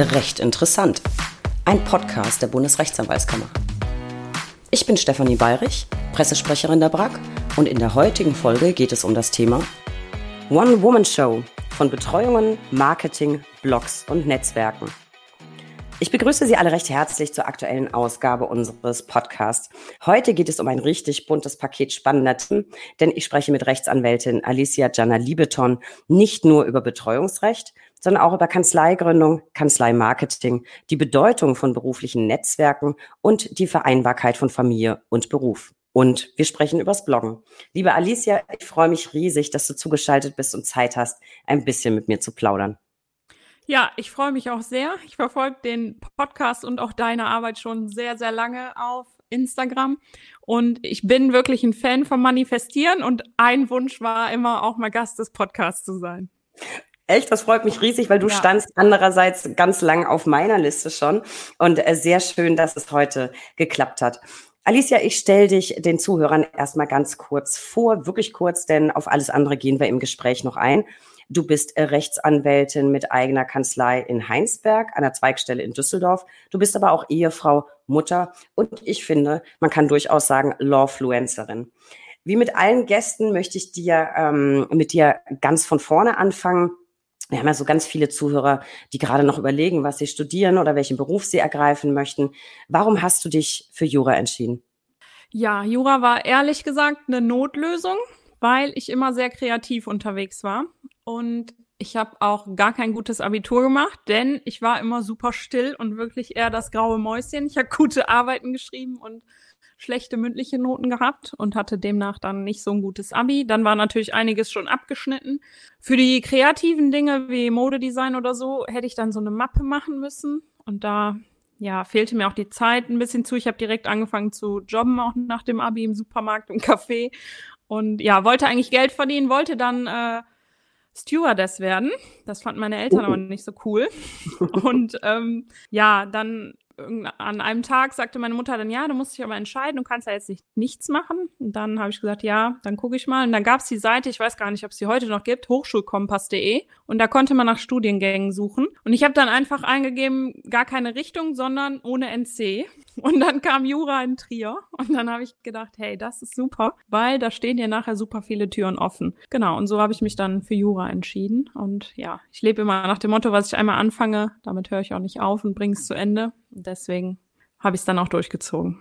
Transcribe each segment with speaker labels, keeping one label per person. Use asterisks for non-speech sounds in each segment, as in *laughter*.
Speaker 1: Recht interessant. Ein Podcast der Bundesrechtsanwaltskammer. Ich bin Stefanie Bayrich, Pressesprecherin der BRAG und in der heutigen Folge geht es um das Thema One-Woman-Show von Betreuungen, Marketing, Blogs und Netzwerken. Ich begrüße Sie alle recht herzlich zur aktuellen Ausgabe unseres Podcasts. Heute geht es um ein richtig buntes Paket spannender Themen, denn ich spreche mit Rechtsanwältin Alicia Jana Liebeton nicht nur über Betreuungsrecht, sondern auch über Kanzleigründung, Kanzleimarketing, die Bedeutung von beruflichen Netzwerken und die Vereinbarkeit von Familie und Beruf. Und wir sprechen übers Bloggen. Liebe Alicia, ich freue mich riesig, dass du zugeschaltet bist und Zeit hast, ein bisschen mit mir zu plaudern.
Speaker 2: Ja, ich freue mich auch sehr. Ich verfolge den Podcast und auch deine Arbeit schon sehr, sehr lange auf Instagram. Und ich bin wirklich ein Fan vom Manifestieren und ein Wunsch war immer auch mal Gast des Podcasts zu sein.
Speaker 1: Echt, das freut mich riesig, weil du ja. standst andererseits ganz lang auf meiner Liste schon. Und äh, sehr schön, dass es heute geklappt hat. Alicia, ich stelle dich den Zuhörern erstmal ganz kurz vor, wirklich kurz, denn auf alles andere gehen wir im Gespräch noch ein. Du bist äh, Rechtsanwältin mit eigener Kanzlei in Heinsberg, einer Zweigstelle in Düsseldorf. Du bist aber auch Ehefrau, Mutter und ich finde, man kann durchaus sagen, Lawfluencerin. Wie mit allen Gästen möchte ich dir ähm, mit dir ganz von vorne anfangen. Wir haben ja so ganz viele Zuhörer, die gerade noch überlegen, was sie studieren oder welchen Beruf sie ergreifen möchten. Warum hast du dich für Jura entschieden?
Speaker 2: Ja, Jura war ehrlich gesagt eine Notlösung, weil ich immer sehr kreativ unterwegs war und ich habe auch gar kein gutes Abitur gemacht, denn ich war immer super still und wirklich eher das graue Mäuschen. Ich habe gute Arbeiten geschrieben und schlechte mündliche Noten gehabt und hatte demnach dann nicht so ein gutes Abi. Dann war natürlich einiges schon abgeschnitten. Für die kreativen Dinge wie Modedesign oder so hätte ich dann so eine Mappe machen müssen und da ja, fehlte mir auch die Zeit ein bisschen zu. Ich habe direkt angefangen zu jobben, auch nach dem Abi im Supermarkt und Café. Und ja, wollte eigentlich Geld verdienen, wollte dann äh, Stewardess werden. Das fanden meine Eltern aber nicht so cool. Und ähm, ja, dann an einem Tag sagte meine Mutter dann, ja, du musst dich aber entscheiden, du kannst ja jetzt nicht nichts machen. Und dann habe ich gesagt, ja, dann gucke ich mal. Und dann gab es die Seite, ich weiß gar nicht, ob es die heute noch gibt, hochschulkompass.de. Und da konnte man nach Studiengängen suchen. Und ich habe dann einfach eingegeben, gar keine Richtung, sondern ohne NC. Und dann kam Jura in Trier. Und dann habe ich gedacht, hey, das ist super, weil da stehen dir nachher super viele Türen offen. Genau, und so habe ich mich dann für Jura entschieden. Und ja, ich lebe immer nach dem Motto, was ich einmal anfange, damit höre ich auch nicht auf und bringe es zu Ende deswegen habe ich es dann auch durchgezogen.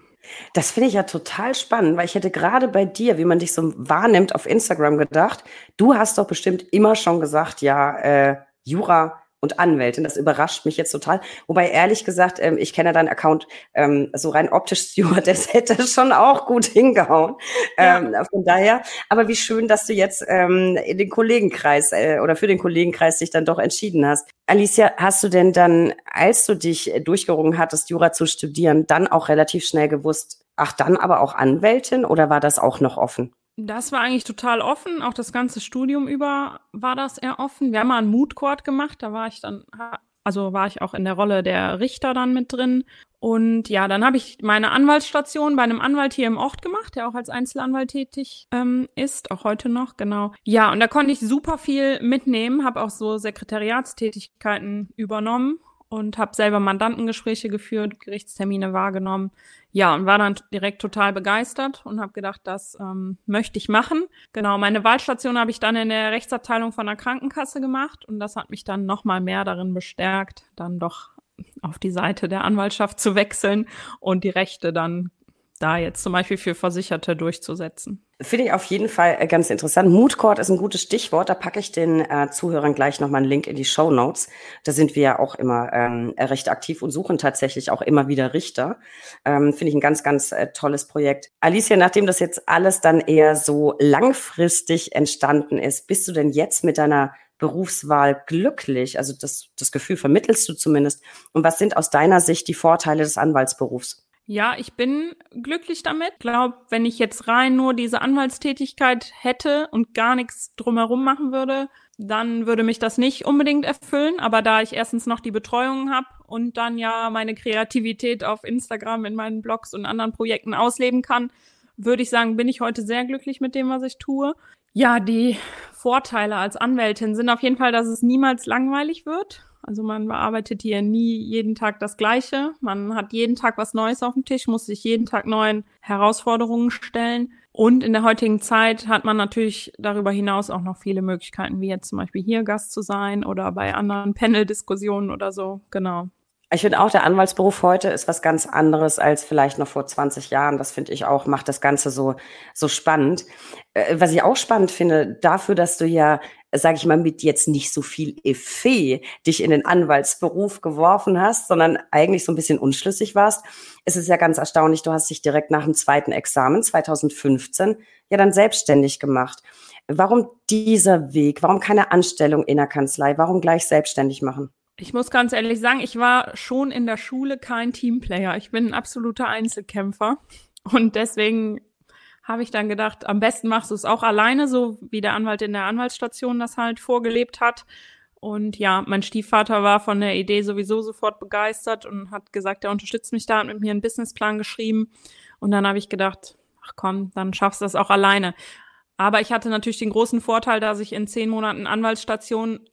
Speaker 1: Das finde ich ja total spannend, weil ich hätte gerade bei dir, wie man dich so wahrnimmt, auf Instagram gedacht, du hast doch bestimmt immer schon gesagt, ja, äh, Jura und Anwältin. Das überrascht mich jetzt total. Wobei ehrlich gesagt, ähm, ich kenne deinen Account ähm, so rein optisch *laughs* Stewardess hätte schon auch gut hingehauen. Ja. Ähm, von daher, aber wie schön, dass du jetzt ähm, in den Kollegenkreis äh, oder für den Kollegenkreis dich dann doch entschieden hast. Alicia, hast du denn dann, als du dich durchgerungen hattest, Jura zu studieren, dann auch relativ schnell gewusst, ach, dann aber auch Anwältin oder war das auch noch offen?
Speaker 2: Das war eigentlich total offen. Auch das ganze Studium über war das eher offen. Wir haben mal einen Mood Court gemacht. Da war ich dann, also war ich auch in der Rolle der Richter dann mit drin. Und ja, dann habe ich meine Anwaltsstation bei einem Anwalt hier im Ort gemacht, der auch als Einzelanwalt tätig ähm, ist, auch heute noch, genau. Ja, und da konnte ich super viel mitnehmen, habe auch so Sekretariatstätigkeiten übernommen und habe selber Mandantengespräche geführt, Gerichtstermine wahrgenommen. Ja, und war dann direkt total begeistert und habe gedacht, das ähm, möchte ich machen. Genau, meine Wahlstation habe ich dann in der Rechtsabteilung von der Krankenkasse gemacht und das hat mich dann nochmal mehr darin bestärkt, dann doch auf die Seite der Anwaltschaft zu wechseln und die Rechte dann da jetzt zum Beispiel für Versicherte durchzusetzen.
Speaker 1: Finde ich auf jeden Fall äh, ganz interessant. Mood Court ist ein gutes Stichwort. Da packe ich den äh, Zuhörern gleich nochmal einen Link in die Show Notes. Da sind wir ja auch immer ähm, recht aktiv und suchen tatsächlich auch immer wieder Richter. Ähm, Finde ich ein ganz, ganz äh, tolles Projekt. Alicia, nachdem das jetzt alles dann eher so langfristig entstanden ist, bist du denn jetzt mit deiner Berufswahl glücklich? Also das, das Gefühl vermittelst du zumindest. Und was sind aus deiner Sicht die Vorteile des Anwaltsberufs?
Speaker 2: Ja, ich bin glücklich damit. Ich glaube, wenn ich jetzt rein nur diese Anwaltstätigkeit hätte und gar nichts drumherum machen würde, dann würde mich das nicht unbedingt erfüllen. Aber da ich erstens noch die Betreuung habe und dann ja meine Kreativität auf Instagram in meinen Blogs und anderen Projekten ausleben kann, würde ich sagen, bin ich heute sehr glücklich mit dem, was ich tue. Ja, die Vorteile als Anwältin sind auf jeden Fall, dass es niemals langweilig wird. Also man bearbeitet hier nie jeden Tag das Gleiche. Man hat jeden Tag was Neues auf dem Tisch, muss sich jeden Tag neuen Herausforderungen stellen. Und in der heutigen Zeit hat man natürlich darüber hinaus auch noch viele Möglichkeiten, wie jetzt zum Beispiel hier Gast zu sein oder bei anderen Panel-Diskussionen oder so. Genau.
Speaker 1: Ich finde auch, der Anwaltsberuf heute ist was ganz anderes als vielleicht noch vor 20 Jahren. Das finde ich auch, macht das Ganze so, so spannend. Äh, was ich auch spannend finde, dafür, dass du ja, sage ich mal, mit jetzt nicht so viel Effet dich in den Anwaltsberuf geworfen hast, sondern eigentlich so ein bisschen unschlüssig warst, ist es ja ganz erstaunlich, du hast dich direkt nach dem zweiten Examen 2015 ja dann selbstständig gemacht. Warum dieser Weg? Warum keine Anstellung in der Kanzlei? Warum gleich selbstständig machen?
Speaker 2: Ich muss ganz ehrlich sagen, ich war schon in der Schule kein Teamplayer. Ich bin ein absoluter Einzelkämpfer. Und deswegen habe ich dann gedacht, am besten machst du es auch alleine, so wie der Anwalt in der Anwaltsstation das halt vorgelebt hat. Und ja, mein Stiefvater war von der Idee sowieso sofort begeistert und hat gesagt, er unterstützt mich da und mit mir einen Businessplan geschrieben. Und dann habe ich gedacht, ach komm, dann schaffst du das auch alleine. Aber ich hatte natürlich den großen Vorteil, dass ich in zehn Monaten Anwaltsstation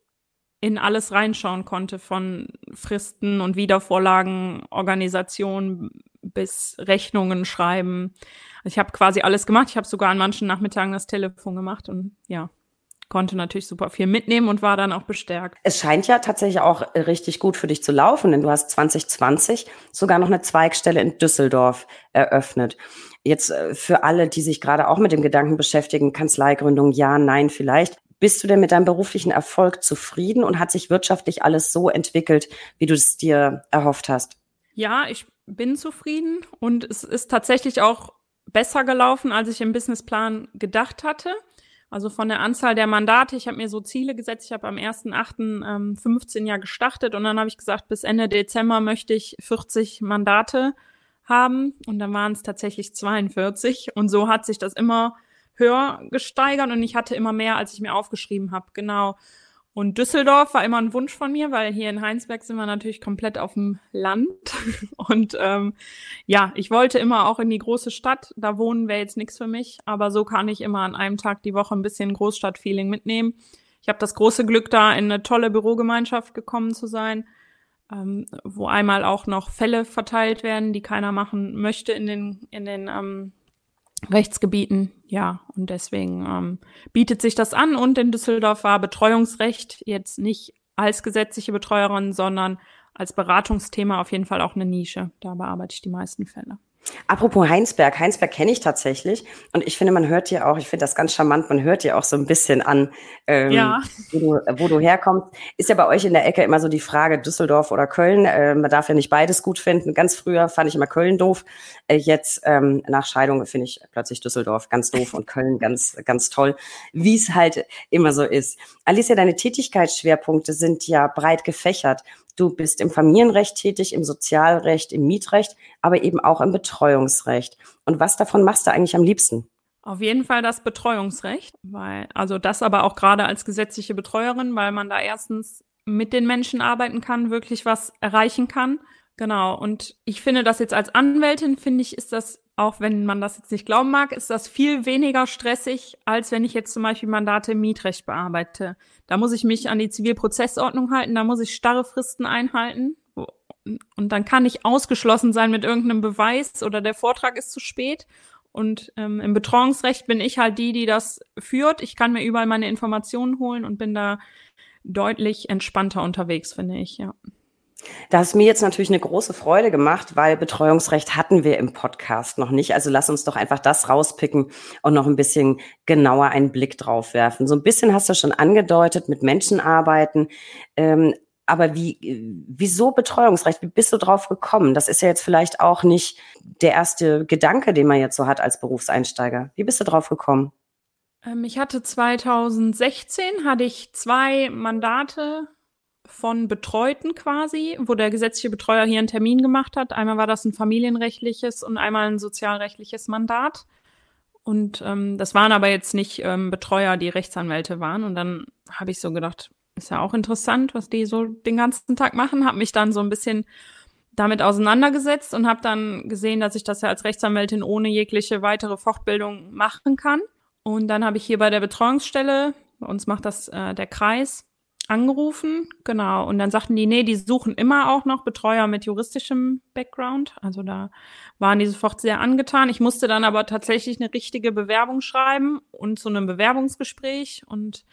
Speaker 2: in alles reinschauen konnte, von Fristen und Wiedervorlagen, Organisation bis Rechnungen schreiben. Ich habe quasi alles gemacht. Ich habe sogar an manchen Nachmittagen das Telefon gemacht und ja, konnte natürlich super viel mitnehmen und war dann auch bestärkt.
Speaker 1: Es scheint ja tatsächlich auch richtig gut für dich zu laufen, denn du hast 2020 sogar noch eine Zweigstelle in Düsseldorf eröffnet. Jetzt äh, für alle, die sich gerade auch mit dem Gedanken beschäftigen, Kanzleigründung, ja, nein, vielleicht. Bist du denn mit deinem beruflichen Erfolg zufrieden und hat sich wirtschaftlich alles so entwickelt, wie du es dir erhofft hast?
Speaker 2: Ja, ich bin zufrieden und es ist tatsächlich auch besser gelaufen, als ich im Businessplan gedacht hatte. Also von der Anzahl der Mandate, ich habe mir so Ziele gesetzt. Ich habe am 1.8. Ähm, 15 Jahr gestartet und dann habe ich gesagt, bis Ende Dezember möchte ich 40 Mandate haben und dann waren es tatsächlich 42 und so hat sich das immer höher gesteigert und ich hatte immer mehr, als ich mir aufgeschrieben habe. Genau. Und Düsseldorf war immer ein Wunsch von mir, weil hier in Heinsberg sind wir natürlich komplett auf dem Land. *laughs* Und ähm, ja, ich wollte immer auch in die große Stadt. Da wohnen wäre jetzt nichts für mich, aber so kann ich immer an einem Tag die Woche ein bisschen Großstadtfeeling mitnehmen. Ich habe das große Glück, da in eine tolle Bürogemeinschaft gekommen zu sein, ähm, wo einmal auch noch Fälle verteilt werden, die keiner machen möchte in den in den ähm, Rechtsgebieten, ja, und deswegen ähm, bietet sich das an. Und in Düsseldorf war Betreuungsrecht jetzt nicht als gesetzliche Betreuerin, sondern als Beratungsthema auf jeden Fall auch eine Nische. Da bearbeite ich die meisten Fälle.
Speaker 1: Apropos Heinsberg, Heinsberg kenne ich tatsächlich und ich finde, man hört dir auch, ich finde das ganz charmant, man hört dir auch so ein bisschen an, ähm, ja. wo, du, wo du herkommst. Ist ja bei euch in der Ecke immer so die Frage Düsseldorf oder Köln. Äh, man darf ja nicht beides gut finden. Ganz früher fand ich immer Köln doof. Äh, jetzt ähm, nach Scheidung finde ich plötzlich Düsseldorf ganz doof und Köln ganz, ganz toll, wie es halt immer so ist. Alicia, deine Tätigkeitsschwerpunkte sind ja breit gefächert. Du bist im Familienrecht tätig, im Sozialrecht, im Mietrecht, aber eben auch im Betreuungsrecht. Und was davon machst du eigentlich am liebsten?
Speaker 2: Auf jeden Fall das Betreuungsrecht, weil, also das aber auch gerade als gesetzliche Betreuerin, weil man da erstens mit den Menschen arbeiten kann, wirklich was erreichen kann. Genau. Und ich finde das jetzt als Anwältin, finde ich, ist das auch wenn man das jetzt nicht glauben mag, ist das viel weniger stressig, als wenn ich jetzt zum Beispiel Mandate im Mietrecht bearbeite. Da muss ich mich an die Zivilprozessordnung halten, da muss ich starre Fristen einhalten. Und dann kann ich ausgeschlossen sein mit irgendeinem Beweis oder der Vortrag ist zu spät. Und ähm, im Betreuungsrecht bin ich halt die, die das führt. Ich kann mir überall meine Informationen holen und bin da deutlich entspannter unterwegs, finde ich, ja.
Speaker 1: Da hast mir jetzt natürlich eine große Freude gemacht, weil Betreuungsrecht hatten wir im Podcast noch nicht. Also lass uns doch einfach das rauspicken und noch ein bisschen genauer einen Blick drauf werfen. So ein bisschen hast du schon angedeutet, mit Menschen arbeiten. Ähm, aber wie, wieso Betreuungsrecht? Wie bist du drauf gekommen? Das ist ja jetzt vielleicht auch nicht der erste Gedanke, den man jetzt so hat als Berufseinsteiger. Wie bist du drauf gekommen?
Speaker 2: Ähm, ich hatte 2016 hatte ich zwei Mandate von Betreuten quasi, wo der gesetzliche Betreuer hier einen Termin gemacht hat. Einmal war das ein familienrechtliches und einmal ein sozialrechtliches Mandat. Und ähm, das waren aber jetzt nicht ähm, Betreuer, die Rechtsanwälte waren. Und dann habe ich so gedacht, ist ja auch interessant, was die so den ganzen Tag machen. Habe mich dann so ein bisschen damit auseinandergesetzt und habe dann gesehen, dass ich das ja als Rechtsanwältin ohne jegliche weitere Fortbildung machen kann. Und dann habe ich hier bei der Betreuungsstelle, bei uns macht das äh, der Kreis, angerufen, genau. Und dann sagten die, nee, die suchen immer auch noch Betreuer mit juristischem Background. Also da waren die sofort sehr angetan. Ich musste dann aber tatsächlich eine richtige Bewerbung schreiben und zu einem Bewerbungsgespräch. Und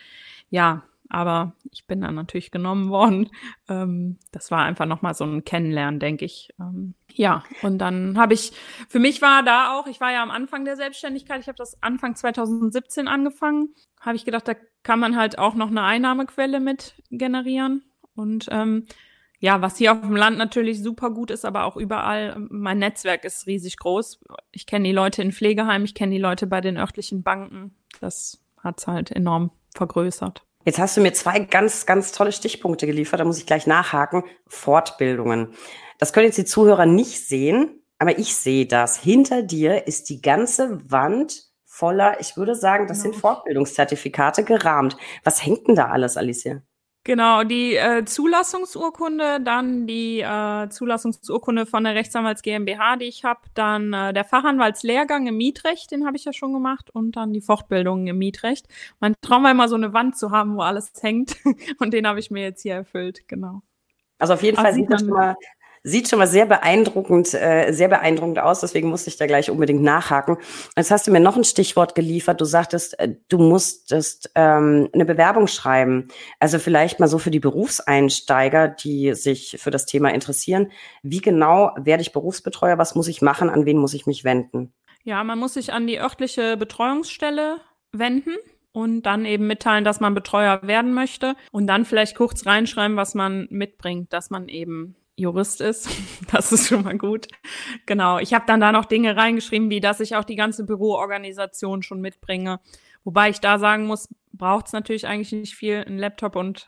Speaker 2: ja, aber ich bin dann natürlich genommen worden. *laughs* Ähm, das war einfach nochmal so ein Kennenlernen, denke ich. Ähm, ja, und dann habe ich, für mich war da auch, ich war ja am Anfang der Selbstständigkeit, ich habe das Anfang 2017 angefangen, habe ich gedacht, da kann man halt auch noch eine Einnahmequelle mit generieren. Und ähm, ja, was hier auf dem Land natürlich super gut ist, aber auch überall, mein Netzwerk ist riesig groß. Ich kenne die Leute in Pflegeheimen, ich kenne die Leute bei den örtlichen Banken. Das hat's halt enorm vergrößert.
Speaker 1: Jetzt hast du mir zwei ganz, ganz tolle Stichpunkte geliefert, da muss ich gleich nachhaken. Fortbildungen. Das können jetzt die Zuhörer nicht sehen, aber ich sehe das. Hinter dir ist die ganze Wand voller, ich würde sagen, das genau. sind Fortbildungszertifikate gerahmt. Was hängt denn da alles, Alicia?
Speaker 2: Genau, die äh, Zulassungsurkunde, dann die äh, Zulassungsurkunde von der Rechtsanwalts GmbH, die ich habe, dann äh, der Fachanwaltslehrgang im Mietrecht, den habe ich ja schon gemacht, und dann die Fortbildung im Mietrecht. Mein Traum war immer so eine Wand zu haben, wo alles hängt, *laughs* und den habe ich mir jetzt hier erfüllt, genau.
Speaker 1: Also auf jeden Fall sieht das schon mal Sieht schon mal sehr beeindruckend, äh, sehr beeindruckend aus, deswegen musste ich da gleich unbedingt nachhaken. Jetzt hast du mir noch ein Stichwort geliefert. Du sagtest, äh, du musstest ähm, eine Bewerbung schreiben. Also vielleicht mal so für die Berufseinsteiger, die sich für das Thema interessieren. Wie genau werde ich Berufsbetreuer? Was muss ich machen? An wen muss ich mich wenden?
Speaker 2: Ja, man muss sich an die örtliche Betreuungsstelle wenden und dann eben mitteilen, dass man Betreuer werden möchte und dann vielleicht kurz reinschreiben, was man mitbringt, dass man eben Jurist ist. *laughs* Das ist schon mal gut. Genau. Ich habe dann da noch Dinge reingeschrieben, wie dass ich auch die ganze Büroorganisation schon mitbringe. Wobei ich da sagen muss, braucht es natürlich eigentlich nicht viel, ein Laptop und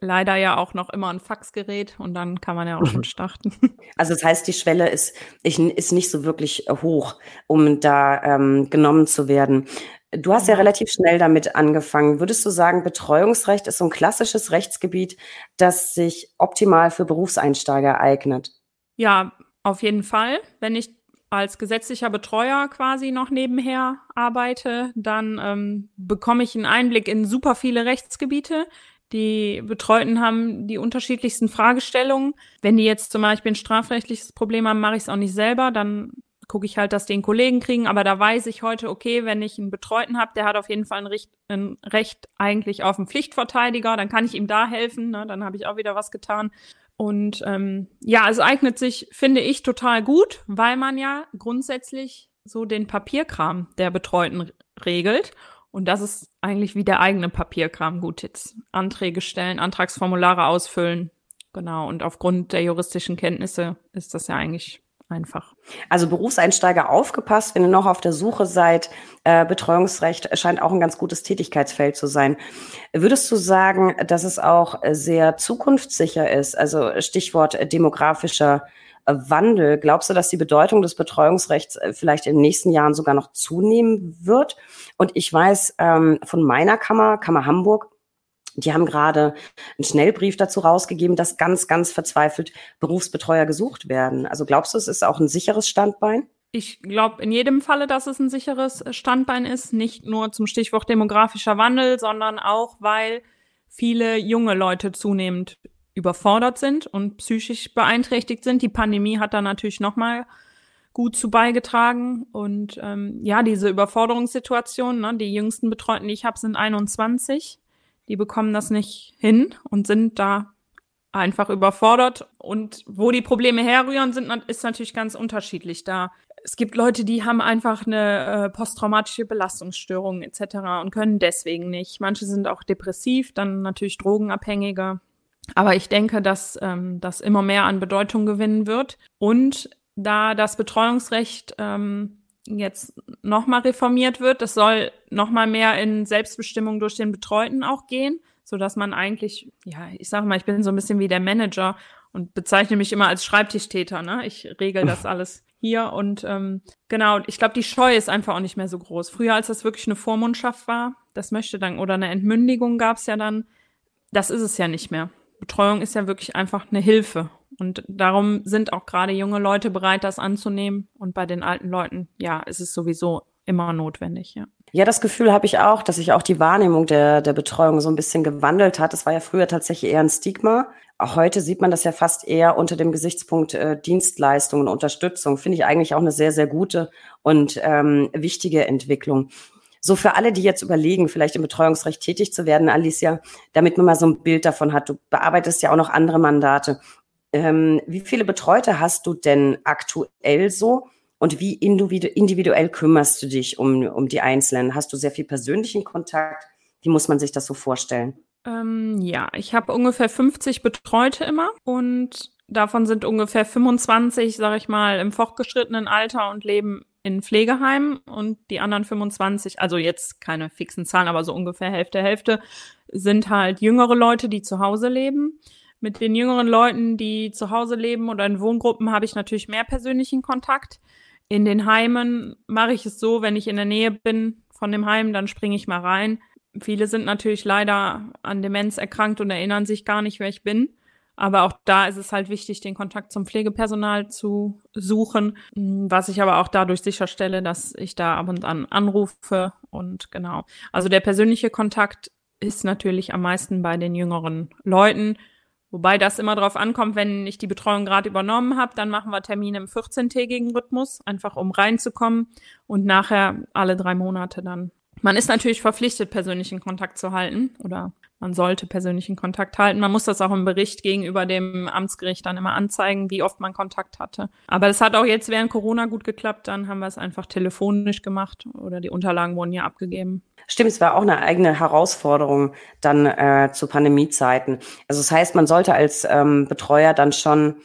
Speaker 2: leider ja auch noch immer ein Faxgerät und dann kann man ja auch schon *laughs* starten.
Speaker 1: Also das heißt, die Schwelle ist, ist nicht so wirklich hoch, um da ähm, genommen zu werden. Du hast ja relativ schnell damit angefangen. Würdest du sagen, Betreuungsrecht ist so ein klassisches Rechtsgebiet, das sich optimal für Berufseinsteiger eignet?
Speaker 2: Ja, auf jeden Fall. Wenn ich als gesetzlicher Betreuer quasi noch nebenher arbeite, dann ähm, bekomme ich einen Einblick in super viele Rechtsgebiete. Die Betreuten haben die unterschiedlichsten Fragestellungen. Wenn die jetzt zum Beispiel ein strafrechtliches Problem haben, mache ich es auch nicht selber. Dann gucke ich halt, dass den Kollegen kriegen, aber da weiß ich heute, okay, wenn ich einen Betreuten habe, der hat auf jeden Fall ein Recht, ein Recht eigentlich auf einen Pflichtverteidiger, dann kann ich ihm da helfen, ne? dann habe ich auch wieder was getan. Und ähm, ja, es eignet sich, finde ich, total gut, weil man ja grundsätzlich so den Papierkram der Betreuten regelt. Und das ist eigentlich wie der eigene Papierkram. Gut, jetzt Anträge stellen, Antragsformulare ausfüllen. Genau. Und aufgrund der juristischen Kenntnisse ist das ja eigentlich einfach.
Speaker 1: Also Berufseinsteiger aufgepasst, wenn ihr noch auf der Suche seid. Äh, Betreuungsrecht scheint auch ein ganz gutes Tätigkeitsfeld zu sein. Würdest du sagen, dass es auch sehr zukunftssicher ist? Also Stichwort demografischer Wandel. Glaubst du, dass die Bedeutung des Betreuungsrechts äh, vielleicht in den nächsten Jahren sogar noch zunehmen wird? Und ich weiß ähm, von meiner Kammer, Kammer Hamburg, die haben gerade einen Schnellbrief dazu rausgegeben, dass ganz, ganz verzweifelt Berufsbetreuer gesucht werden. Also glaubst du, es ist auch ein sicheres Standbein?
Speaker 2: Ich glaube in jedem Falle, dass es ein sicheres Standbein ist, nicht nur zum Stichwort demografischer Wandel, sondern auch, weil viele junge Leute zunehmend überfordert sind und psychisch beeinträchtigt sind. Die Pandemie hat da natürlich nochmal gut zu beigetragen. Und ähm, ja, diese Überforderungssituation, ne, die jüngsten Betreuten, die ich habe, sind 21 die bekommen das nicht hin und sind da einfach überfordert. Und wo die Probleme herrühren, sind, ist natürlich ganz unterschiedlich. Da es gibt Leute, die haben einfach eine äh, posttraumatische Belastungsstörung etc. und können deswegen nicht. Manche sind auch depressiv, dann natürlich drogenabhängiger. Aber ich denke, dass ähm, das immer mehr an Bedeutung gewinnen wird. Und da das Betreuungsrecht ähm, jetzt nochmal reformiert wird. Das soll nochmal mehr in Selbstbestimmung durch den Betreuten auch gehen, so dass man eigentlich, ja, ich sag mal, ich bin so ein bisschen wie der Manager und bezeichne mich immer als Schreibtischtäter. Ne? Ich regel das *laughs* alles hier und ähm, genau. Ich glaube, die Scheu ist einfach auch nicht mehr so groß. Früher, als das wirklich eine Vormundschaft war, das möchte dann oder eine Entmündigung gab es ja dann. Das ist es ja nicht mehr. Betreuung ist ja wirklich einfach eine Hilfe und darum sind auch gerade junge Leute bereit, das anzunehmen. Und bei den alten Leuten, ja, ist es sowieso immer notwendig, ja.
Speaker 1: Ja, das Gefühl habe ich auch, dass sich auch die Wahrnehmung der, der Betreuung so ein bisschen gewandelt hat. Es war ja früher tatsächlich eher ein Stigma. Auch heute sieht man das ja fast eher unter dem Gesichtspunkt äh, Dienstleistung und Unterstützung. Finde ich eigentlich auch eine sehr, sehr gute und ähm, wichtige Entwicklung. So für alle, die jetzt überlegen, vielleicht im Betreuungsrecht tätig zu werden, Alicia, damit man mal so ein Bild davon hat. Du bearbeitest ja auch noch andere Mandate. Ähm, wie viele Betreute hast du denn aktuell so? Und wie individuell kümmerst du dich um, um die Einzelnen? Hast du sehr viel persönlichen Kontakt? Wie muss man sich das so vorstellen?
Speaker 2: Ähm, ja, ich habe ungefähr 50 Betreute immer und davon sind ungefähr 25, sage ich mal, im fortgeschrittenen Alter und leben in Pflegeheimen und die anderen 25, also jetzt keine fixen Zahlen, aber so ungefähr Hälfte, Hälfte, sind halt jüngere Leute, die zu Hause leben. Mit den jüngeren Leuten, die zu Hause leben oder in Wohngruppen, habe ich natürlich mehr persönlichen Kontakt. In den Heimen mache ich es so, wenn ich in der Nähe bin von dem Heim, dann springe ich mal rein. Viele sind natürlich leider an Demenz erkrankt und erinnern sich gar nicht, wer ich bin. Aber auch da ist es halt wichtig, den Kontakt zum Pflegepersonal zu suchen, was ich aber auch dadurch sicherstelle, dass ich da ab und an anrufe und genau. Also der persönliche Kontakt ist natürlich am meisten bei den jüngeren Leuten. Wobei das immer darauf ankommt, wenn ich die Betreuung gerade übernommen habe, dann machen wir Termine im 14-tägigen Rhythmus, einfach um reinzukommen und nachher alle drei Monate dann. Man ist natürlich verpflichtet, persönlichen Kontakt zu halten oder man sollte persönlichen Kontakt halten. Man muss das auch im Bericht gegenüber dem Amtsgericht dann immer anzeigen, wie oft man Kontakt hatte. Aber es hat auch jetzt während Corona gut geklappt. Dann haben wir es einfach telefonisch gemacht oder die Unterlagen wurden ja abgegeben.
Speaker 1: Stimmt, es war auch eine eigene Herausforderung dann äh, zu Pandemiezeiten. Also das heißt, man sollte als ähm, Betreuer dann schon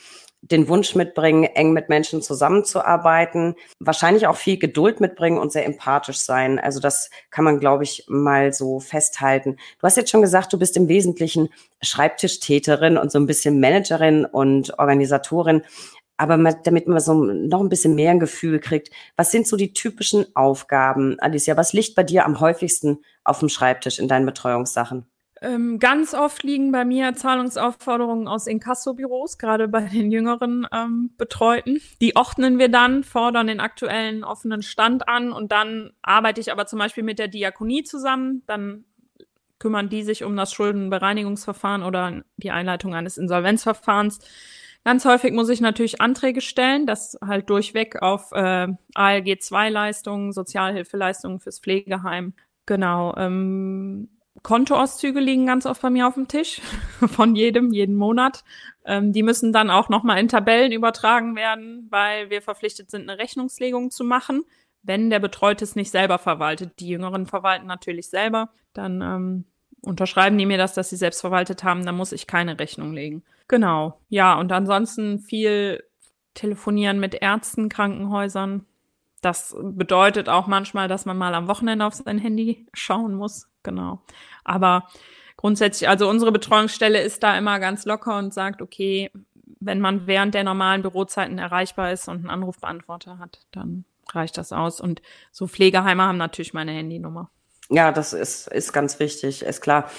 Speaker 1: den Wunsch mitbringen, eng mit Menschen zusammenzuarbeiten, wahrscheinlich auch viel Geduld mitbringen und sehr empathisch sein. Also das kann man, glaube ich, mal so festhalten. Du hast jetzt schon gesagt, du bist im Wesentlichen Schreibtischtäterin und so ein bisschen Managerin und Organisatorin. Aber damit man so noch ein bisschen mehr ein Gefühl kriegt, was sind so die typischen Aufgaben, Alicia? Was liegt bei dir am häufigsten auf dem Schreibtisch in deinen Betreuungssachen?
Speaker 2: Ähm, ganz oft liegen bei mir Zahlungsaufforderungen aus Inkassobüros, gerade bei den jüngeren ähm, Betreuten. Die ordnen wir dann, fordern den aktuellen offenen Stand an und dann arbeite ich aber zum Beispiel mit der Diakonie zusammen. Dann kümmern die sich um das Schuldenbereinigungsverfahren oder die Einleitung eines Insolvenzverfahrens. Ganz häufig muss ich natürlich Anträge stellen, das halt durchweg auf äh, ALG-2-Leistungen, Sozialhilfeleistungen fürs Pflegeheim. Genau. Ähm, Kontoauszüge liegen ganz oft bei mir auf dem Tisch, *laughs* von jedem, jeden Monat. Ähm, die müssen dann auch nochmal in Tabellen übertragen werden, weil wir verpflichtet sind, eine Rechnungslegung zu machen, wenn der Betreute es nicht selber verwaltet. Die Jüngeren verwalten natürlich selber. Dann ähm, unterschreiben die mir das, dass sie selbst verwaltet haben, dann muss ich keine Rechnung legen. Genau. Ja, und ansonsten viel telefonieren mit Ärzten, Krankenhäusern. Das bedeutet auch manchmal, dass man mal am Wochenende auf sein Handy schauen muss. Genau. Aber grundsätzlich, also unsere Betreuungsstelle ist da immer ganz locker und sagt, okay, wenn man während der normalen Bürozeiten erreichbar ist und einen Anrufbeantworter hat, dann reicht das aus. Und so Pflegeheime haben natürlich meine Handynummer.
Speaker 1: Ja, das ist, ist ganz wichtig, ist klar.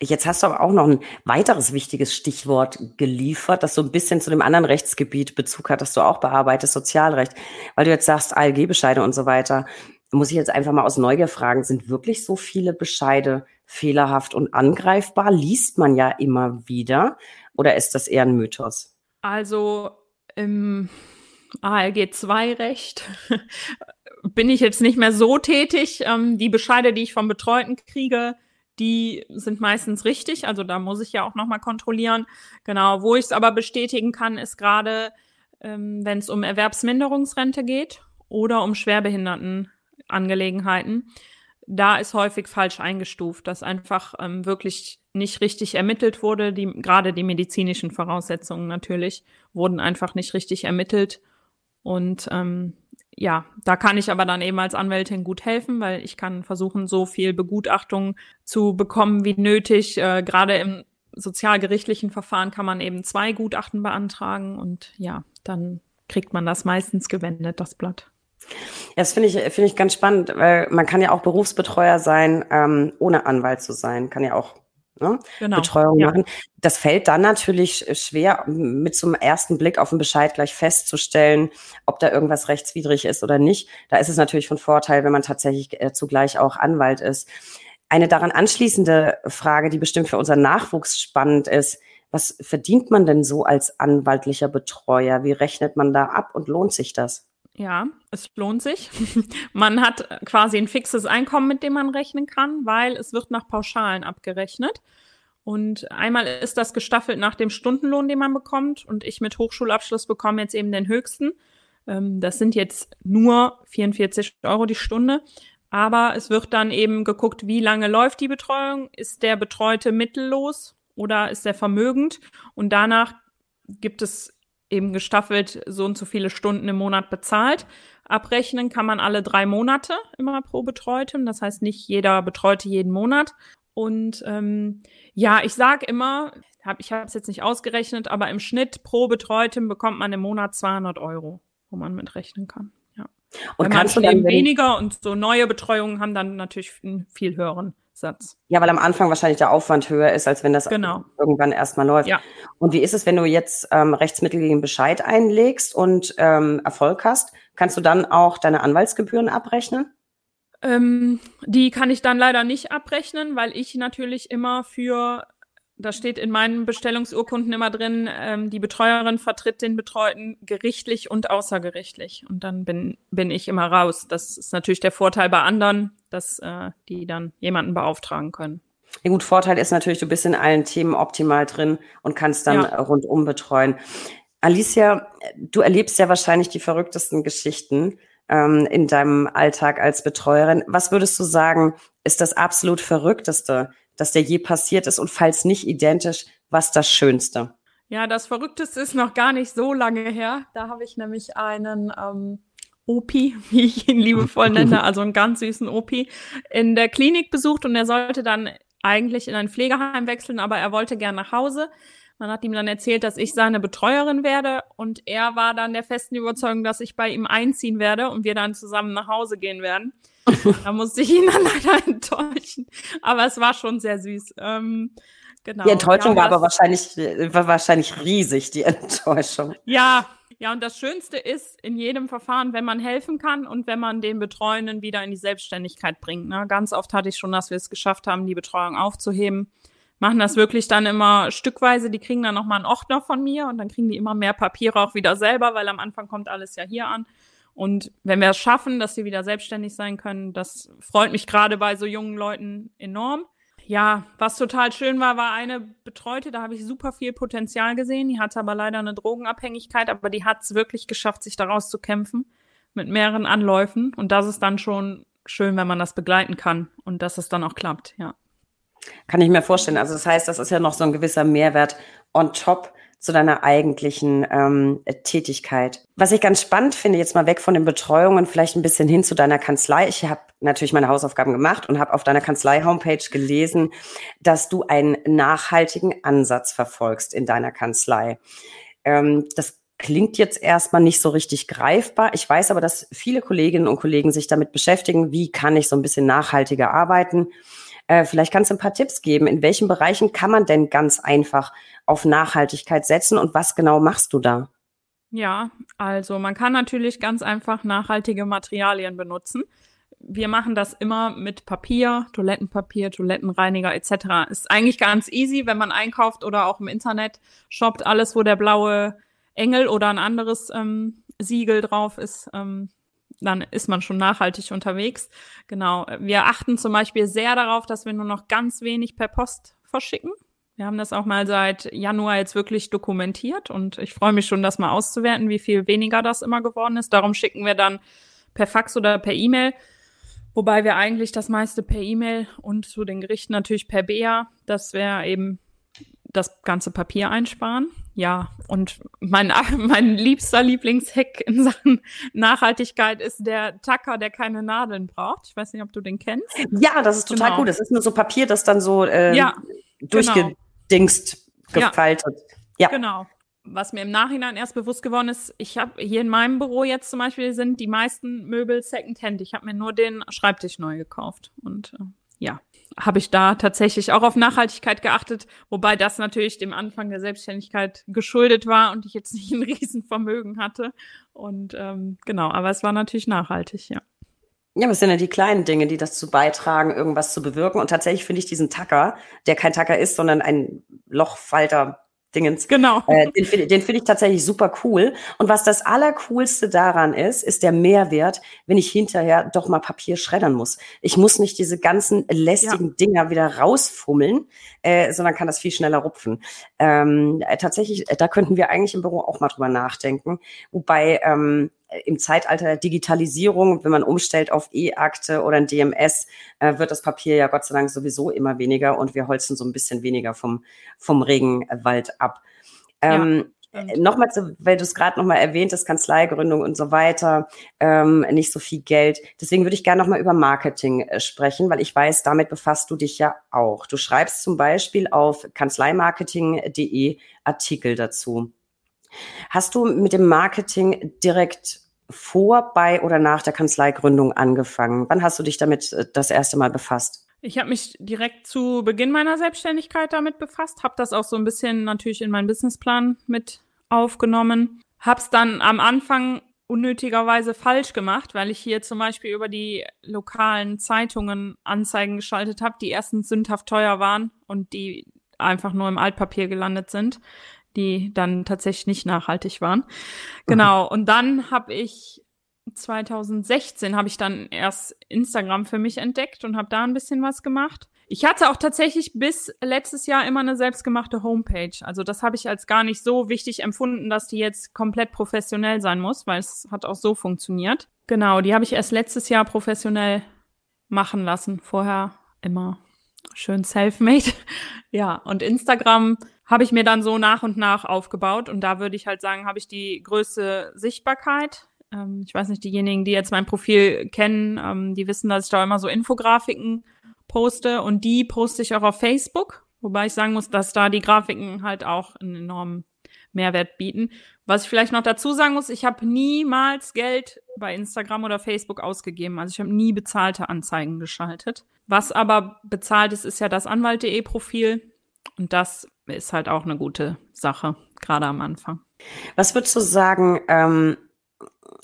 Speaker 1: Jetzt hast du aber auch noch ein weiteres wichtiges Stichwort geliefert, das so ein bisschen zu dem anderen Rechtsgebiet Bezug hat, das du auch bearbeitest, Sozialrecht. Weil du jetzt sagst, ALG-Bescheide und so weiter muss ich jetzt einfach mal aus Neugier fragen, sind wirklich so viele Bescheide fehlerhaft und angreifbar? Liest man ja immer wieder. Oder ist das eher ein Mythos?
Speaker 2: Also im ALG 2-Recht *laughs* bin ich jetzt nicht mehr so tätig. Ähm, die Bescheide, die ich vom Betreuten kriege, die sind meistens richtig. Also da muss ich ja auch nochmal kontrollieren. Genau, wo ich es aber bestätigen kann, ist gerade, ähm, wenn es um Erwerbsminderungsrente geht oder um Schwerbehinderten Angelegenheiten, da ist häufig falsch eingestuft, dass einfach ähm, wirklich nicht richtig ermittelt wurde. Die, gerade die medizinischen Voraussetzungen natürlich wurden einfach nicht richtig ermittelt. Und ähm, ja, da kann ich aber dann eben als Anwältin gut helfen, weil ich kann versuchen, so viel Begutachtung zu bekommen wie nötig. Äh, gerade im sozialgerichtlichen Verfahren kann man eben zwei Gutachten beantragen und ja, dann kriegt man das meistens gewendet, das Blatt.
Speaker 1: Das finde ich, finde ich ganz spannend, weil man kann ja auch Berufsbetreuer sein, ähm, ohne Anwalt zu sein. Kann ja auch ne? genau. Betreuung ja. machen. Das fällt dann natürlich schwer, mit so einem ersten Blick auf den Bescheid gleich festzustellen, ob da irgendwas rechtswidrig ist oder nicht. Da ist es natürlich von Vorteil, wenn man tatsächlich äh, zugleich auch Anwalt ist. Eine daran anschließende Frage, die bestimmt für unseren Nachwuchs spannend ist, was verdient man denn so als anwaltlicher Betreuer? Wie rechnet man da ab und lohnt sich das?
Speaker 2: Ja, es lohnt sich. *laughs* man hat quasi ein fixes Einkommen, mit dem man rechnen kann, weil es wird nach Pauschalen abgerechnet. Und einmal ist das gestaffelt nach dem Stundenlohn, den man bekommt. Und ich mit Hochschulabschluss bekomme jetzt eben den höchsten. Ähm, das sind jetzt nur 44 Euro die Stunde. Aber es wird dann eben geguckt, wie lange läuft die Betreuung? Ist der Betreute mittellos oder ist er vermögend? Und danach gibt es eben gestaffelt so und so viele Stunden im Monat bezahlt. Abrechnen kann man alle drei Monate immer pro Betreutem. Das heißt, nicht jeder Betreute jeden Monat. Und ähm, ja, ich sage immer, hab, ich habe es jetzt nicht ausgerechnet, aber im Schnitt pro Betreutem bekommt man im Monat 200 Euro, wo man mitrechnen kann. Ja. Und kannst du dann weniger und so neue Betreuungen haben dann natürlich einen viel höheren Satz.
Speaker 1: Ja, weil am Anfang wahrscheinlich der Aufwand höher ist, als wenn das
Speaker 2: genau.
Speaker 1: irgendwann erstmal läuft. Ja. Und wie ist es, wenn du jetzt ähm, Rechtsmittel gegen Bescheid einlegst und ähm, Erfolg hast? Kannst du dann auch deine Anwaltsgebühren abrechnen?
Speaker 2: Ähm, die kann ich dann leider nicht abrechnen, weil ich natürlich immer für da steht in meinen Bestellungsurkunden immer drin, ähm, die Betreuerin vertritt den Betreuten gerichtlich und außergerichtlich. Und dann bin, bin ich immer raus. Das ist natürlich der Vorteil bei anderen, dass äh, die dann jemanden beauftragen können.
Speaker 1: Ja gut, Vorteil ist natürlich, du bist in allen Themen optimal drin und kannst dann ja. rundum betreuen. Alicia, du erlebst ja wahrscheinlich die verrücktesten Geschichten ähm, in deinem Alltag als Betreuerin. Was würdest du sagen, ist das absolut Verrückteste, dass der je passiert ist und falls nicht identisch, was das Schönste?
Speaker 2: Ja, das Verrückteste ist noch gar nicht so lange her. Da habe ich nämlich einen ähm, Opi, *laughs* wie ich ihn liebevoll nenne, *laughs* also einen ganz süßen Opi, in der Klinik besucht und er sollte dann eigentlich in ein Pflegeheim wechseln, aber er wollte gern nach Hause. Man hat ihm dann erzählt, dass ich seine Betreuerin werde und er war dann der festen Überzeugung, dass ich bei ihm einziehen werde und wir dann zusammen nach Hause gehen werden. *laughs* da musste ich ihn dann *laughs* leider enttäuschen. Aber es war schon sehr süß. Ähm,
Speaker 1: genau. Die Enttäuschung ja, war aber wahrscheinlich, war wahrscheinlich riesig, die *laughs* Enttäuschung.
Speaker 2: Ja, ja, und das Schönste ist in jedem Verfahren, wenn man helfen kann und wenn man den Betreuenden wieder in die Selbstständigkeit bringt. Ne? Ganz oft hatte ich schon, dass wir es geschafft haben, die Betreuung aufzuheben. Machen das wirklich dann immer stückweise. Die kriegen dann nochmal einen Ordner von mir und dann kriegen die immer mehr Papiere auch wieder selber, weil am Anfang kommt alles ja hier an. Und wenn wir es schaffen, dass sie wieder selbstständig sein können, das freut mich gerade bei so jungen Leuten enorm. Ja, was total schön war, war eine Betreute, da habe ich super viel Potenzial gesehen. Die hatte aber leider eine Drogenabhängigkeit, aber die hat es wirklich geschafft, sich daraus zu kämpfen mit mehreren Anläufen. Und das ist dann schon schön, wenn man das begleiten kann und dass es dann auch klappt, ja.
Speaker 1: Kann ich mir vorstellen. Also das heißt, das ist ja noch so ein gewisser Mehrwert on top zu deiner eigentlichen ähm, Tätigkeit. Was ich ganz spannend finde, jetzt mal weg von den Betreuungen, vielleicht ein bisschen hin zu deiner Kanzlei. Ich habe natürlich meine Hausaufgaben gemacht und habe auf deiner Kanzlei-Homepage gelesen, dass du einen nachhaltigen Ansatz verfolgst in deiner Kanzlei. Ähm, das klingt jetzt erstmal nicht so richtig greifbar. Ich weiß aber, dass viele Kolleginnen und Kollegen sich damit beschäftigen, wie kann ich so ein bisschen nachhaltiger arbeiten. Äh, vielleicht kannst du ein paar Tipps geben. In welchen Bereichen kann man denn ganz einfach auf Nachhaltigkeit setzen und was genau machst du da?
Speaker 2: Ja, also man kann natürlich ganz einfach nachhaltige Materialien benutzen. Wir machen das immer mit Papier, Toilettenpapier, Toilettenreiniger etc. Ist eigentlich ganz easy, wenn man einkauft oder auch im Internet shoppt. Alles, wo der blaue Engel oder ein anderes ähm, Siegel drauf ist, ähm, dann ist man schon nachhaltig unterwegs. Genau. Wir achten zum Beispiel sehr darauf, dass wir nur noch ganz wenig per Post verschicken. Wir haben das auch mal seit Januar jetzt wirklich dokumentiert und ich freue mich schon, das mal auszuwerten, wie viel weniger das immer geworden ist. Darum schicken wir dann per Fax oder per E-Mail, wobei wir eigentlich das meiste per E-Mail und zu den Gerichten natürlich per BEA, das wäre eben das ganze Papier einsparen. Ja, und mein, *laughs* mein liebster Lieblingshack in Sachen Nachhaltigkeit ist der Tacker, der keine Nadeln braucht. Ich weiß nicht, ob du den kennst.
Speaker 1: Ja, das ist total genau. gut. Das ist nur so Papier, das dann so äh, ja, durchgedingst, genau. gefaltet.
Speaker 2: Ja. ja, genau. Was mir im Nachhinein erst bewusst geworden ist, ich habe hier in meinem Büro jetzt zum Beispiel sind die meisten Möbel Secondhand. Ich habe mir nur den Schreibtisch neu gekauft und äh, ja, habe ich da tatsächlich auch auf Nachhaltigkeit geachtet, wobei das natürlich dem Anfang der Selbstständigkeit geschuldet war und ich jetzt nicht ein *laughs* Riesenvermögen hatte. Und ähm, genau, aber es war natürlich nachhaltig, ja.
Speaker 1: Ja, aber es sind ja die kleinen Dinge, die dazu beitragen, irgendwas zu bewirken. Und tatsächlich finde ich diesen Tacker, der kein Tacker ist, sondern ein Lochfalter Dingens.
Speaker 2: Genau.
Speaker 1: Äh, den finde find ich tatsächlich super cool. Und was das Allercoolste daran ist, ist der Mehrwert, wenn ich hinterher doch mal Papier schreddern muss. Ich muss nicht diese ganzen lästigen ja. Dinger wieder rausfummeln, äh, sondern kann das viel schneller rupfen. Ähm, äh, tatsächlich, äh, da könnten wir eigentlich im Büro auch mal drüber nachdenken. Wobei ähm, im Zeitalter der Digitalisierung, wenn man umstellt auf E-Akte oder ein DMS, äh, wird das Papier ja Gott sei Dank sowieso immer weniger und wir holzen so ein bisschen weniger vom, vom Regenwald ab. Ähm, ja. Nochmal, zu, weil du es gerade nochmal erwähnt hast, Kanzleigründung und so weiter, ähm, nicht so viel Geld. Deswegen würde ich gerne nochmal über Marketing äh, sprechen, weil ich weiß, damit befasst du dich ja auch. Du schreibst zum Beispiel auf kanzleimarketing.de Artikel dazu. Hast du mit dem Marketing direkt vor, bei oder nach der Kanzleigründung angefangen? Wann hast du dich damit äh, das erste Mal befasst?
Speaker 2: Ich habe mich direkt zu Beginn meiner Selbstständigkeit damit befasst, habe das auch so ein bisschen natürlich in meinen Businessplan mit aufgenommen, habe es dann am Anfang unnötigerweise falsch gemacht, weil ich hier zum Beispiel über die lokalen Zeitungen Anzeigen geschaltet habe, die erstens sündhaft teuer waren und die einfach nur im Altpapier gelandet sind die dann tatsächlich nicht nachhaltig waren. Genau. *laughs* Und dann habe ich 2016 habe ich dann erst Instagram für mich entdeckt und habe da ein bisschen was gemacht. Ich hatte auch tatsächlich bis letztes Jahr immer eine selbstgemachte Homepage. Also das habe ich als gar nicht so wichtig empfunden, dass die jetzt komplett professionell sein muss, weil es hat auch so funktioniert. Genau, die habe ich erst letztes Jahr professionell machen lassen. Vorher immer schön self-made. *laughs* Ja, und Instagram habe ich mir dann so nach und nach aufgebaut. Und da würde ich halt sagen, habe ich die größte Sichtbarkeit. Ähm, ich weiß nicht, diejenigen, die jetzt mein Profil kennen, ähm, die wissen, dass ich da immer so Infografiken poste und die poste ich auch auf Facebook. Wobei ich sagen muss, dass da die Grafiken halt auch einen enormen Mehrwert bieten. Was ich vielleicht noch dazu sagen muss, ich habe niemals Geld bei Instagram oder Facebook ausgegeben. Also ich habe nie bezahlte Anzeigen geschaltet. Was aber bezahlt ist, ist ja das Anwalt.de Profil. Und das ist halt auch eine gute Sache, gerade am Anfang.
Speaker 1: Was würdest du sagen, ähm,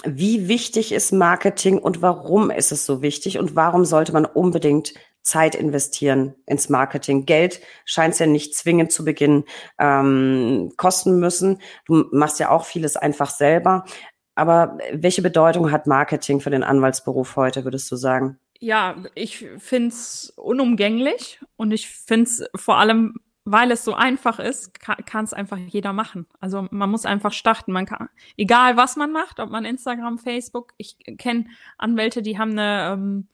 Speaker 1: wie wichtig ist Marketing und warum ist es so wichtig und warum sollte man unbedingt Zeit investieren ins Marketing? Geld scheint es ja nicht zwingend zu Beginn ähm, kosten müssen. Du machst ja auch vieles einfach selber. Aber welche Bedeutung hat Marketing für den Anwaltsberuf heute, würdest du sagen?
Speaker 2: Ja, ich finde es unumgänglich und ich finde es vor allem weil es so einfach ist, kann es einfach jeder machen. Also man muss einfach starten. Man kann, egal was man macht, ob man Instagram, Facebook, ich kenne Anwälte, die haben eine ähm,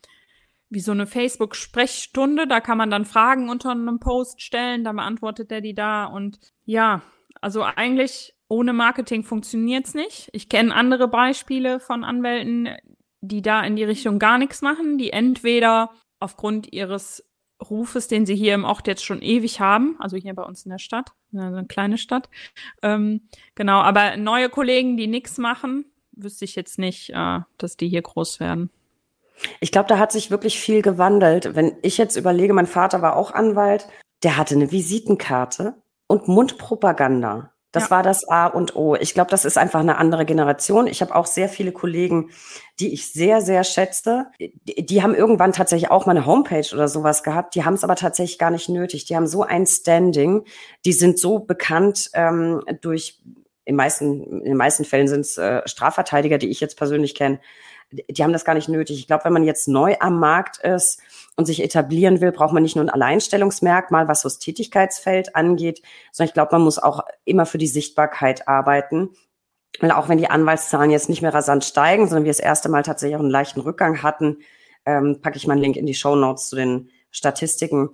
Speaker 2: wie so eine Facebook-Sprechstunde, da kann man dann Fragen unter einem Post stellen, da beantwortet der die da und ja, also eigentlich ohne Marketing funktioniert's nicht. Ich kenne andere Beispiele von Anwälten, die da in die Richtung gar nichts machen, die entweder aufgrund ihres Rufes, den sie hier im Ort jetzt schon ewig haben, also hier bei uns in der Stadt, eine kleine Stadt. Ähm, genau, aber neue Kollegen, die nichts machen, wüsste ich jetzt nicht, äh, dass die hier groß werden.
Speaker 1: Ich glaube, da hat sich wirklich viel gewandelt. Wenn ich jetzt überlege, mein Vater war auch Anwalt, der hatte eine Visitenkarte und Mundpropaganda. Das ja. war das A und O. Ich glaube, das ist einfach eine andere Generation. Ich habe auch sehr viele Kollegen, die ich sehr, sehr schätze. Die, die, haben irgendwann tatsächlich auch mal eine Homepage oder sowas gehabt. Die haben es aber tatsächlich gar nicht nötig. Die haben so ein Standing. Die sind so bekannt ähm, durch, in, meisten, in den meisten Fällen sind es äh, Strafverteidiger, die ich jetzt persönlich kenne. Die haben das gar nicht nötig. Ich glaube, wenn man jetzt neu am Markt ist und sich etablieren will, braucht man nicht nur ein Alleinstellungsmerkmal, was das Tätigkeitsfeld angeht, sondern ich glaube, man muss auch immer für die Sichtbarkeit arbeiten. Weil auch wenn die Anwaltszahlen jetzt nicht mehr rasant steigen, sondern wir das erste Mal tatsächlich auch einen leichten Rückgang hatten, ähm, packe ich mal einen Link in die Show Notes zu den Statistiken.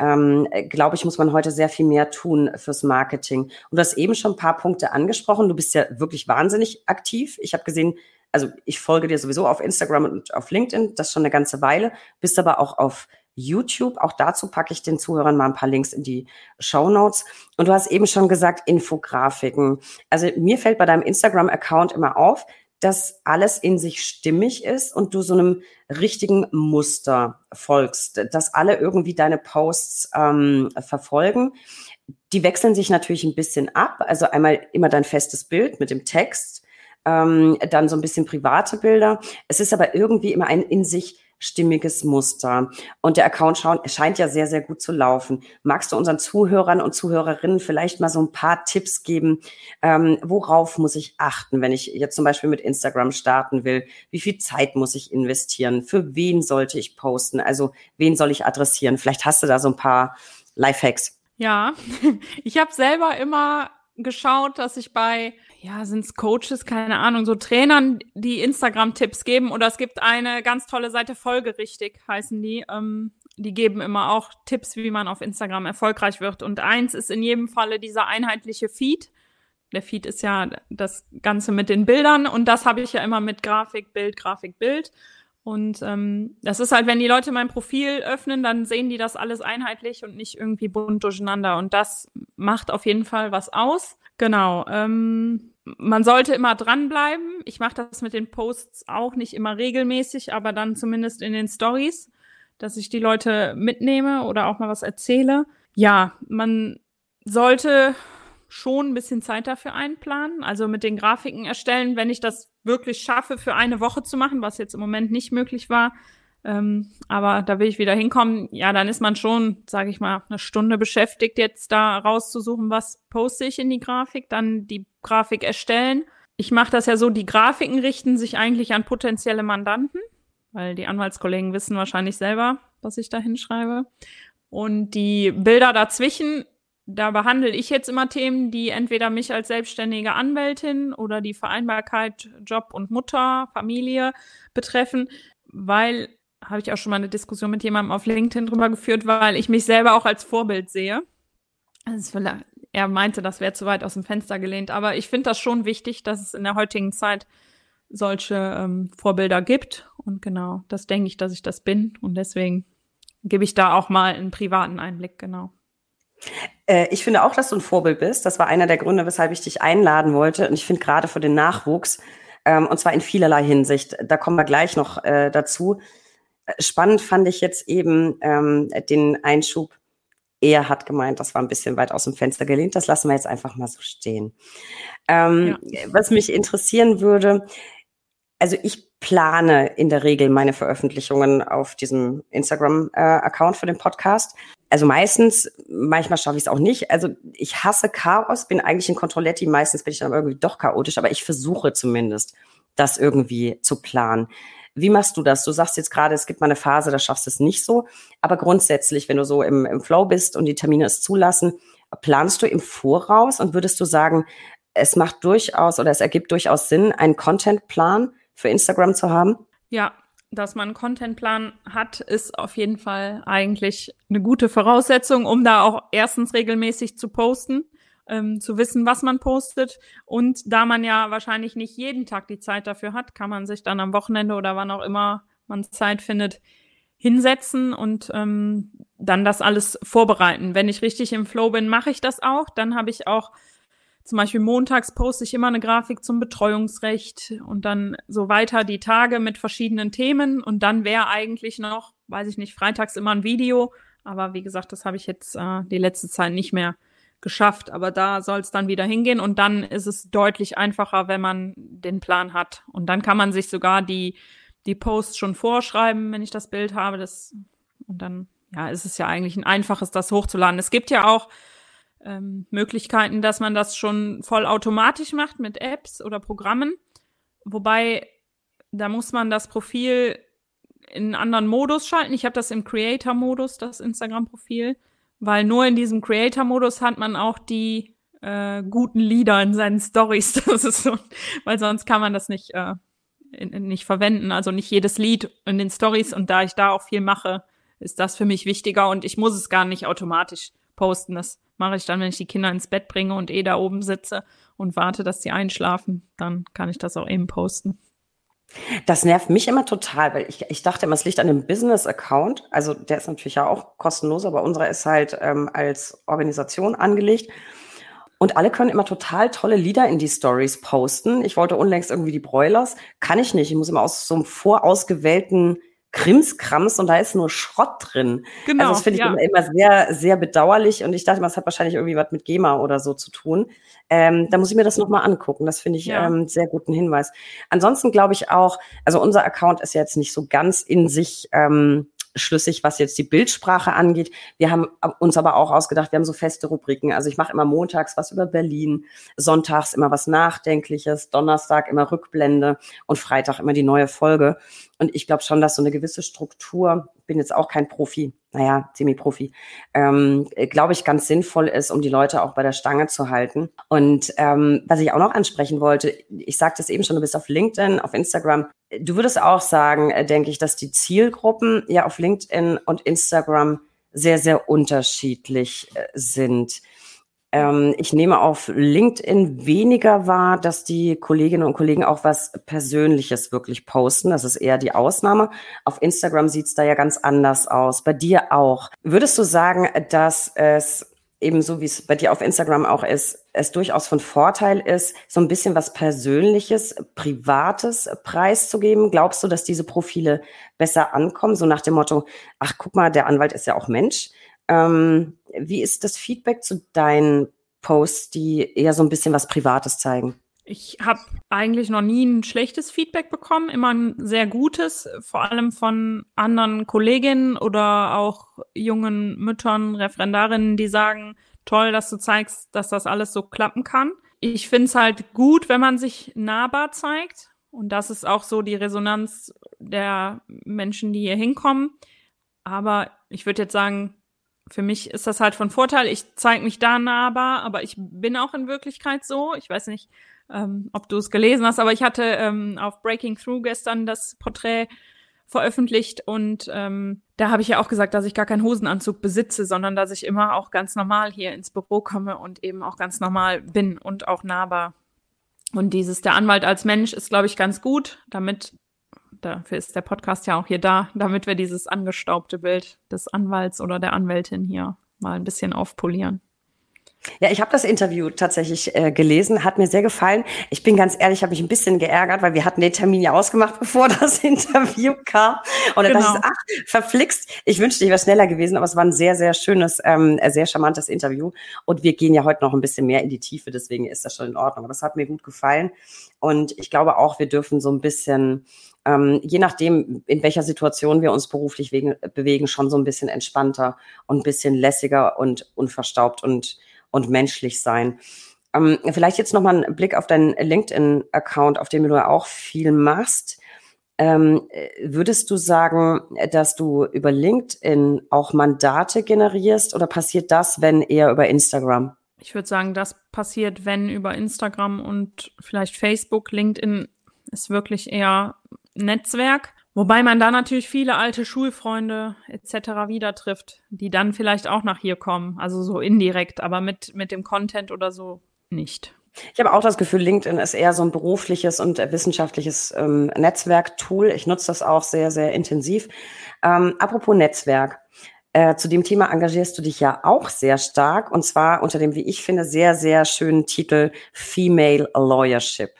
Speaker 1: Ähm, glaube ich, muss man heute sehr viel mehr tun fürs Marketing. Und du hast eben schon ein paar Punkte angesprochen. Du bist ja wirklich wahnsinnig aktiv. Ich habe gesehen, also ich folge dir sowieso auf Instagram und auf LinkedIn, das schon eine ganze Weile, bist aber auch auf YouTube. Auch dazu packe ich den Zuhörern mal ein paar Links in die Show Notes. Und du hast eben schon gesagt, Infografiken. Also mir fällt bei deinem Instagram-Account immer auf, dass alles in sich stimmig ist und du so einem richtigen Muster folgst, dass alle irgendwie deine Posts ähm, verfolgen. Die wechseln sich natürlich ein bisschen ab. Also einmal immer dein festes Bild mit dem Text, ähm, dann so ein bisschen private Bilder. Es ist aber irgendwie immer ein in sich stimmiges Muster. Und der Account scheint ja sehr, sehr gut zu laufen. Magst du unseren Zuhörern und Zuhörerinnen vielleicht mal so ein paar Tipps geben? Ähm, worauf muss ich achten, wenn ich jetzt zum Beispiel mit Instagram starten will? Wie viel Zeit muss ich investieren? Für wen sollte ich posten? Also wen soll ich adressieren? Vielleicht hast du da so ein paar Lifehacks.
Speaker 2: Ja, *laughs* ich habe selber immer geschaut, dass ich bei ja, sind es Coaches, keine Ahnung, so Trainern, die Instagram-Tipps geben. Oder es gibt eine ganz tolle Seite, folgerichtig heißen die. Ähm, die geben immer auch Tipps, wie man auf Instagram erfolgreich wird. Und eins ist in jedem Falle dieser einheitliche Feed. Der Feed ist ja das Ganze mit den Bildern und das habe ich ja immer mit Grafik, Bild, Grafik, Bild. Und ähm, das ist halt, wenn die Leute mein Profil öffnen, dann sehen die das alles einheitlich und nicht irgendwie bunt durcheinander. Und das macht auf jeden Fall was aus. Genau. Ähm, man sollte immer dranbleiben. Ich mache das mit den Posts auch nicht immer regelmäßig, aber dann zumindest in den Stories, dass ich die Leute mitnehme oder auch mal was erzähle. Ja, man sollte schon ein bisschen Zeit dafür einplanen. Also mit den Grafiken erstellen, wenn ich das wirklich schaffe, für eine Woche zu machen, was jetzt im Moment nicht möglich war, ähm, aber da will ich wieder hinkommen. Ja, dann ist man schon, sage ich mal, eine Stunde beschäftigt, jetzt da rauszusuchen, was poste ich in die Grafik, dann die Grafik erstellen. Ich mache das ja so, die Grafiken richten sich eigentlich an potenzielle Mandanten, weil die Anwaltskollegen wissen wahrscheinlich selber, was ich da hinschreibe. Und die Bilder dazwischen, da behandle ich jetzt immer Themen, die entweder mich als selbstständige Anwältin oder die Vereinbarkeit Job und Mutter, Familie betreffen, weil habe ich auch schon mal eine Diskussion mit jemandem auf LinkedIn drüber geführt, weil ich mich selber auch als Vorbild sehe. Also er meinte, das wäre zu weit aus dem Fenster gelehnt, aber ich finde das schon wichtig, dass es in der heutigen Zeit solche ähm, Vorbilder gibt. Und genau, das denke ich, dass ich das bin. Und deswegen gebe ich da auch mal einen privaten Einblick, genau.
Speaker 1: Äh, ich finde auch, dass du ein Vorbild bist. Das war einer der Gründe, weshalb ich dich einladen wollte. Und ich finde gerade für den Nachwuchs, ähm, und zwar in vielerlei Hinsicht, da kommen wir gleich noch äh, dazu, Spannend fand ich jetzt eben ähm, den Einschub. Er hat gemeint, das war ein bisschen weit aus dem Fenster gelehnt. Das lassen wir jetzt einfach mal so stehen. Ähm, ja. Was mich interessieren würde, also ich plane in der Regel meine Veröffentlichungen auf diesem Instagram-Account äh, für den Podcast. Also meistens, manchmal schaffe ich es auch nicht. Also ich hasse Chaos, bin eigentlich ein Kontrolletti. Meistens bin ich dann irgendwie doch chaotisch, aber ich versuche zumindest, das irgendwie zu planen. Wie machst du das? Du sagst jetzt gerade, es gibt mal eine Phase, da schaffst du es nicht so. Aber grundsätzlich, wenn du so im, im Flow bist und die Termine es zulassen, planst du im Voraus und würdest du sagen, es macht durchaus oder es ergibt durchaus Sinn, einen Contentplan für Instagram zu haben?
Speaker 2: Ja, dass man einen Contentplan hat, ist auf jeden Fall eigentlich eine gute Voraussetzung, um da auch erstens regelmäßig zu posten ähm, zu wissen, was man postet. Und da man ja wahrscheinlich nicht jeden Tag die Zeit dafür hat, kann man sich dann am Wochenende oder wann auch immer man Zeit findet, hinsetzen und ähm, dann das alles vorbereiten. Wenn ich richtig im Flow bin, mache ich das auch. Dann habe ich auch zum Beispiel montags poste ich immer eine Grafik zum Betreuungsrecht und dann so weiter die Tage mit verschiedenen Themen und dann wäre eigentlich noch, weiß ich nicht, freitags immer ein Video. Aber wie gesagt, das habe ich jetzt äh, die letzte Zeit nicht mehr geschafft. Aber da soll es dann wieder hingehen und dann ist es deutlich einfacher, wenn man den Plan hat. Und dann kann man sich sogar die, die Posts schon vorschreiben, wenn ich das Bild habe. Das, und dann, ja, ist es ja eigentlich ein einfaches, das hochzuladen. Es gibt ja auch ähm, Möglichkeiten, dass man das schon voll automatisch macht mit Apps oder Programmen. Wobei, da muss man das Profil in einen anderen Modus schalten. Ich habe das im Creator-Modus, das Instagram-Profil weil nur in diesem Creator-Modus hat man auch die äh, guten Lieder in seinen Stories. *laughs* Das ist so, weil sonst kann man das nicht, äh, in, in nicht verwenden. Also nicht jedes Lied in den Stories. Und da ich da auch viel mache, ist das für mich wichtiger und ich muss es gar nicht automatisch posten. Das mache ich dann, wenn ich die Kinder ins Bett bringe und eh da oben sitze und warte, dass sie einschlafen. Dann kann ich das auch eben posten.
Speaker 1: Das nervt mich immer total, weil ich, ich dachte immer, es liegt an dem Business-Account. Also der ist natürlich ja auch kostenlos, aber unserer ist halt ähm, als Organisation angelegt. Und alle können immer total tolle Lieder in die Stories posten. Ich wollte unlängst irgendwie die Broilers. Kann ich nicht. Ich muss immer aus so einem vorausgewählten Krimskrams und da ist nur Schrott drin. Genau. Also das finde ich ja. immer, immer, sehr, sehr bedauerlich und ich dachte, das hat wahrscheinlich irgendwie was mit GEMA oder so zu tun. Ähm, da muss ich mir das nochmal angucken. Das finde ich ja. ähm, sehr guten Hinweis. Ansonsten glaube ich auch, also unser Account ist jetzt nicht so ganz in sich ähm, schlüssig, was jetzt die Bildsprache angeht. Wir haben uns aber auch ausgedacht, wir haben so feste Rubriken. Also ich mache immer montags was über Berlin, sonntags immer was Nachdenkliches, Donnerstag immer Rückblende und Freitag immer die neue Folge. Und ich glaube schon, dass so eine gewisse Struktur, bin jetzt auch kein Profi, naja, Semi-Profi, ähm, glaube ich, ganz sinnvoll ist, um die Leute auch bei der Stange zu halten. Und ähm, was ich auch noch ansprechen wollte, ich sagte es eben schon, du bist auf LinkedIn, auf Instagram. Du würdest auch sagen, äh, denke ich, dass die Zielgruppen ja auf LinkedIn und Instagram sehr, sehr unterschiedlich äh, sind. Ähm, ich nehme auf LinkedIn weniger wahr, dass die Kolleginnen und Kollegen auch was Persönliches wirklich posten. Das ist eher die Ausnahme. Auf Instagram sieht's da ja ganz anders aus. Bei dir auch. Würdest du sagen, dass es ebenso wie es bei dir auf Instagram auch ist, es durchaus von Vorteil ist, so ein bisschen was Persönliches, Privates preiszugeben? Glaubst du, dass diese Profile besser ankommen? So nach dem Motto, ach guck mal, der Anwalt ist ja auch Mensch. Ähm, wie ist das Feedback zu deinen Posts, die eher so ein bisschen was Privates zeigen?
Speaker 2: Ich habe eigentlich noch nie ein schlechtes Feedback bekommen, immer ein sehr gutes, vor allem von anderen Kolleginnen oder auch jungen Müttern, Referendarinnen, die sagen, toll, dass du zeigst, dass das alles so klappen kann. Ich finde es halt gut, wenn man sich nahbar zeigt. Und das ist auch so die Resonanz der Menschen, die hier hinkommen. Aber ich würde jetzt sagen, für mich ist das halt von Vorteil. Ich zeige mich da nahbar, aber ich bin auch in Wirklichkeit so. Ich weiß nicht, ähm, ob du es gelesen hast, aber ich hatte ähm, auf Breaking Through gestern das Porträt veröffentlicht und ähm, da habe ich ja auch gesagt, dass ich gar keinen Hosenanzug besitze, sondern dass ich immer auch ganz normal hier ins Büro komme und eben auch ganz normal bin und auch nahbar. Und dieses der Anwalt als Mensch ist, glaube ich, ganz gut, damit Dafür ist der Podcast ja auch hier da, damit wir dieses angestaubte Bild des Anwalts oder der Anwältin hier mal ein bisschen aufpolieren.
Speaker 1: Ja, ich habe das Interview tatsächlich äh, gelesen, hat mir sehr gefallen. Ich bin ganz ehrlich, habe mich ein bisschen geärgert, weil wir hatten den Termin ja ausgemacht, *laughs* bevor das Interview kam. Und dann genau. dachte ich, ach, verflixt, ich wünschte, ich wäre schneller gewesen, aber es war ein sehr, sehr schönes, ähm, sehr charmantes Interview. Und wir gehen ja heute noch ein bisschen mehr in die Tiefe, deswegen ist das schon in Ordnung. Aber das hat mir gut gefallen. Und ich glaube auch, wir dürfen so ein bisschen ähm, je nachdem, in welcher Situation wir uns beruflich wegen, bewegen, schon so ein bisschen entspannter und ein bisschen lässiger und unverstaubt und und menschlich sein. Ähm, vielleicht jetzt nochmal ein Blick auf deinen LinkedIn-Account, auf dem du ja auch viel machst. Ähm, würdest du sagen, dass du über LinkedIn auch Mandate generierst oder passiert das, wenn eher über Instagram?
Speaker 2: Ich würde sagen, das passiert, wenn über Instagram und vielleicht Facebook. LinkedIn ist wirklich eher Netzwerk. Wobei man da natürlich viele alte Schulfreunde etc. wieder trifft, die dann vielleicht auch nach hier kommen. Also so indirekt, aber mit, mit dem Content oder so nicht.
Speaker 1: Ich habe auch das Gefühl, LinkedIn ist eher so ein berufliches und wissenschaftliches ähm, Netzwerktool. Ich nutze das auch sehr, sehr intensiv. Ähm, apropos Netzwerk. Äh, zu dem Thema engagierst du dich ja auch sehr stark und zwar unter dem, wie ich finde, sehr, sehr schönen Titel Female Lawyership.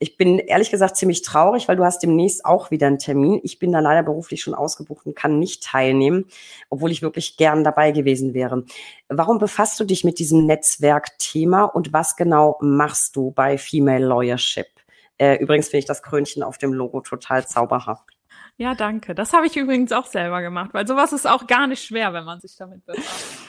Speaker 1: Ich bin ehrlich gesagt ziemlich traurig, weil du hast demnächst auch wieder einen Termin. Ich bin da leider beruflich schon ausgebucht und kann nicht teilnehmen, obwohl ich wirklich gern dabei gewesen wäre. Warum befasst du dich mit diesem Netzwerkthema und was genau machst du bei Female Lawyership? Äh, übrigens finde ich das Krönchen auf dem Logo total zauberhaft.
Speaker 2: Ja, danke. Das habe ich übrigens auch selber gemacht, weil sowas ist auch gar nicht schwer, wenn man sich damit befasst.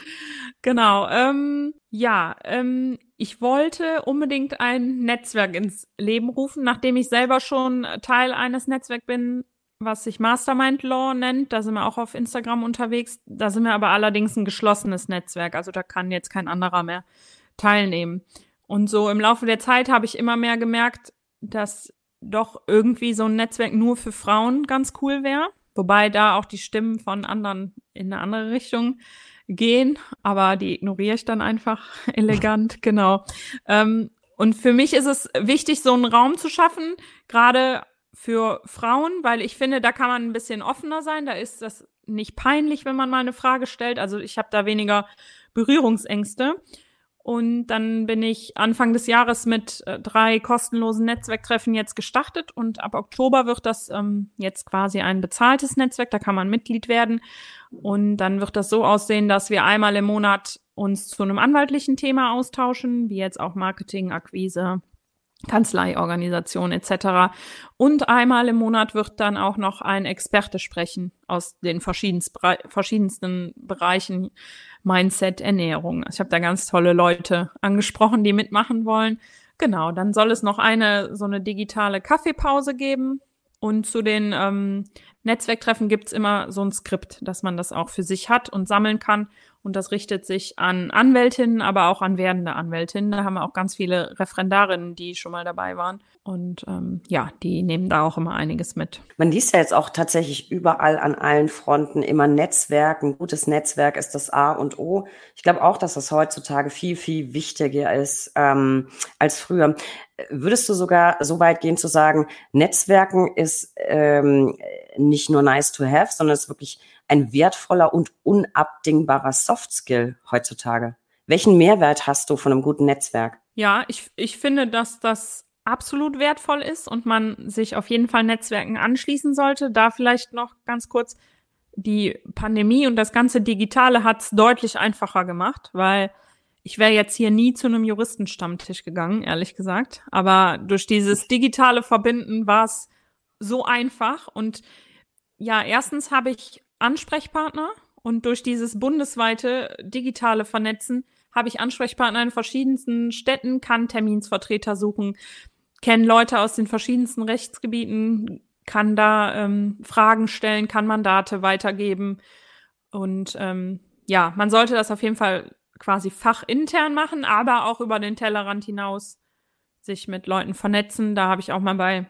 Speaker 2: Genau. Ähm, ja, ähm, ich wollte unbedingt ein Netzwerk ins Leben rufen, nachdem ich selber schon Teil eines Netzwerks bin, was sich Mastermind Law nennt. Da sind wir auch auf Instagram unterwegs. Da sind wir aber allerdings ein geschlossenes Netzwerk. Also da kann jetzt kein anderer mehr teilnehmen. Und so im Laufe der Zeit habe ich immer mehr gemerkt, dass doch irgendwie so ein Netzwerk nur für Frauen ganz cool wäre. Wobei da auch die Stimmen von anderen in eine andere Richtung gehen, aber die ignoriere ich dann einfach *laughs* elegant, genau. Ähm, und für mich ist es wichtig, so einen Raum zu schaffen, gerade für Frauen, weil ich finde, da kann man ein bisschen offener sein, da ist das nicht peinlich, wenn man mal eine Frage stellt. Also ich habe da weniger Berührungsängste. Und dann bin ich Anfang des Jahres mit äh, drei kostenlosen Netzwerktreffen jetzt gestartet und ab Oktober wird das ähm, jetzt quasi ein bezahltes Netzwerk, da kann man Mitglied werden. Und dann wird das so aussehen, dass wir einmal im Monat uns zu einem anwaltlichen Thema austauschen, wie jetzt auch Marketing, Akquise, Kanzleiorganisation etc. Und einmal im Monat wird dann auch noch ein Experte sprechen aus den verschiedensten Bereichen Mindset, Ernährung. Ich habe da ganz tolle Leute angesprochen, die mitmachen wollen. Genau, dann soll es noch eine so eine digitale Kaffeepause geben. Und zu den ähm, Netzwerktreffen gibt's immer so ein Skript, dass man das auch für sich hat und sammeln kann. Und das richtet sich an Anwältinnen, aber auch an werdende Anwältinnen. Da haben wir auch ganz viele Referendarinnen, die schon mal dabei waren. Und ähm, ja, die nehmen da auch immer einiges mit.
Speaker 1: Man liest ja jetzt auch tatsächlich überall an allen Fronten immer Netzwerk. Ein gutes Netzwerk ist das A und O. Ich glaube auch, dass das heutzutage viel, viel wichtiger ist ähm, als früher. Würdest du sogar so weit gehen zu sagen, Netzwerken ist ähm, nicht nur nice to have, sondern ist wirklich ein wertvoller und unabdingbarer Soft Skill heutzutage. Welchen Mehrwert hast du von einem guten Netzwerk?
Speaker 2: Ja, ich, ich finde, dass das absolut wertvoll ist und man sich auf jeden Fall Netzwerken anschließen sollte. Da vielleicht noch ganz kurz, die Pandemie und das ganze Digitale hat es deutlich einfacher gemacht, weil ich wäre jetzt hier nie zu einem Juristenstammtisch gegangen, ehrlich gesagt. Aber durch dieses digitale Verbinden war es so einfach. Und ja, erstens habe ich Ansprechpartner und durch dieses bundesweite digitale Vernetzen habe ich Ansprechpartner in verschiedensten Städten, kann Terminsvertreter suchen, kenne Leute aus den verschiedensten Rechtsgebieten, kann da ähm, Fragen stellen, kann Mandate weitergeben. Und ähm, ja, man sollte das auf jeden Fall quasi fachintern machen, aber auch über den Tellerrand hinaus sich mit Leuten vernetzen. Da habe ich auch mal bei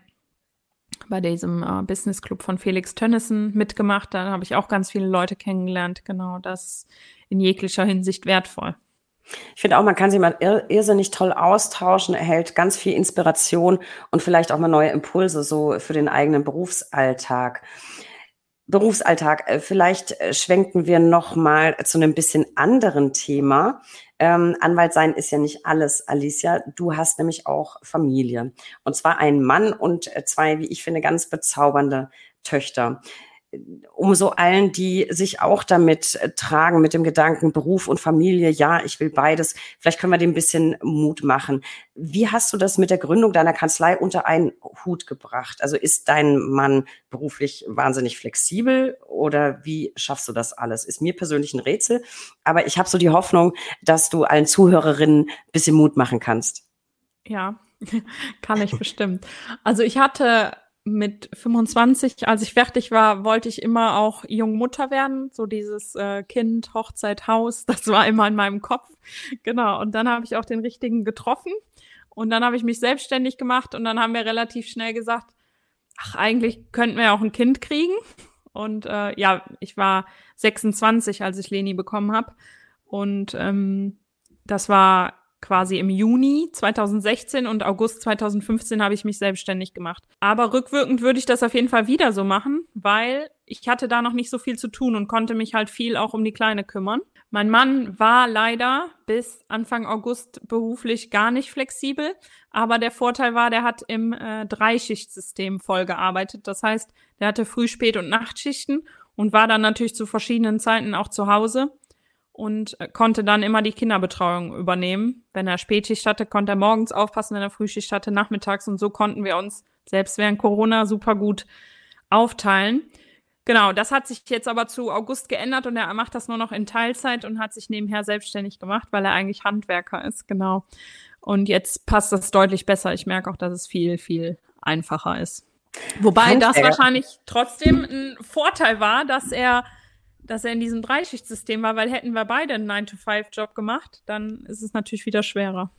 Speaker 2: bei diesem äh, Business Club von Felix Tönnissen mitgemacht. Da habe ich auch ganz viele Leute kennengelernt. Genau, das in jeglicher Hinsicht wertvoll.
Speaker 1: Ich finde auch, man kann sich mal ir irrsinnig toll austauschen, erhält ganz viel Inspiration und vielleicht auch mal neue Impulse so für den eigenen Berufsalltag. Berufsalltag. Äh, vielleicht äh, schwenken wir noch mal zu einem bisschen anderen Thema. Ähm, Anwalt sein ist ja nicht alles, Alicia. Du hast nämlich auch Familie. Und zwar einen Mann und äh, zwei, wie ich finde, ganz bezaubernde Töchter um so allen, die sich auch damit äh, tragen, mit dem Gedanken Beruf und Familie, ja, ich will beides. Vielleicht können wir dem ein bisschen Mut machen. Wie hast du das mit der Gründung deiner Kanzlei unter einen Hut gebracht? Also ist dein Mann beruflich wahnsinnig flexibel oder wie schaffst du das alles? Ist mir persönlich ein Rätsel, aber ich habe so die Hoffnung, dass du allen Zuhörerinnen ein bisschen Mut machen kannst.
Speaker 2: Ja, *laughs* kann ich bestimmt. Also ich hatte mit 25, als ich fertig war, wollte ich immer auch Jungmutter werden. So dieses äh, Kind, Hochzeit, Haus, *laughs* das war immer in meinem Kopf. Genau. Und dann habe ich auch den richtigen getroffen. Und dann habe ich mich selbstständig gemacht und dann haben wir relativ schnell gesagt, ach, eigentlich könnten wir auch ein Kind kriegen. Und äh, ja, ich war 26, als ich Leni bekommen habe. Und ähm, das war quasi im Juni 2016 und August 2015 habe ich mich selbstständig gemacht. Aber rückwirkend würde ich das auf jeden Fall wieder so machen, weil ich hatte da noch nicht so viel zu tun und konnte mich halt viel auch um die Kleine kümmern. Mein Mann war leider bis Anfang August beruflich gar nicht flexibel, aber der Vorteil war, der hat im äh, Dreischichtsystem voll gearbeitet. Das heißt, der hatte Früh-, Spät- und Nachtschichten und war dann natürlich zu verschiedenen Zeiten auch zu Hause und äh, konnte dann immer die Kinderbetreuung übernehmen. Wenn er Spätschicht hatte, konnte er morgens aufpassen, wenn er Frühschicht hatte, nachmittags und so konnten wir uns selbst während Corona super gut aufteilen. Genau, das hat sich jetzt aber zu August geändert und er macht das nur noch in Teilzeit und hat sich nebenher selbstständig gemacht, weil er eigentlich Handwerker ist, genau. Und jetzt passt das deutlich besser. Ich merke auch, dass es viel, viel einfacher ist. Wobei das wahrscheinlich trotzdem ein Vorteil war, dass er dass er in diesem Dreischichtsystem war, weil hätten wir beide einen 9-to-5-Job gemacht, dann ist es natürlich wieder schwerer.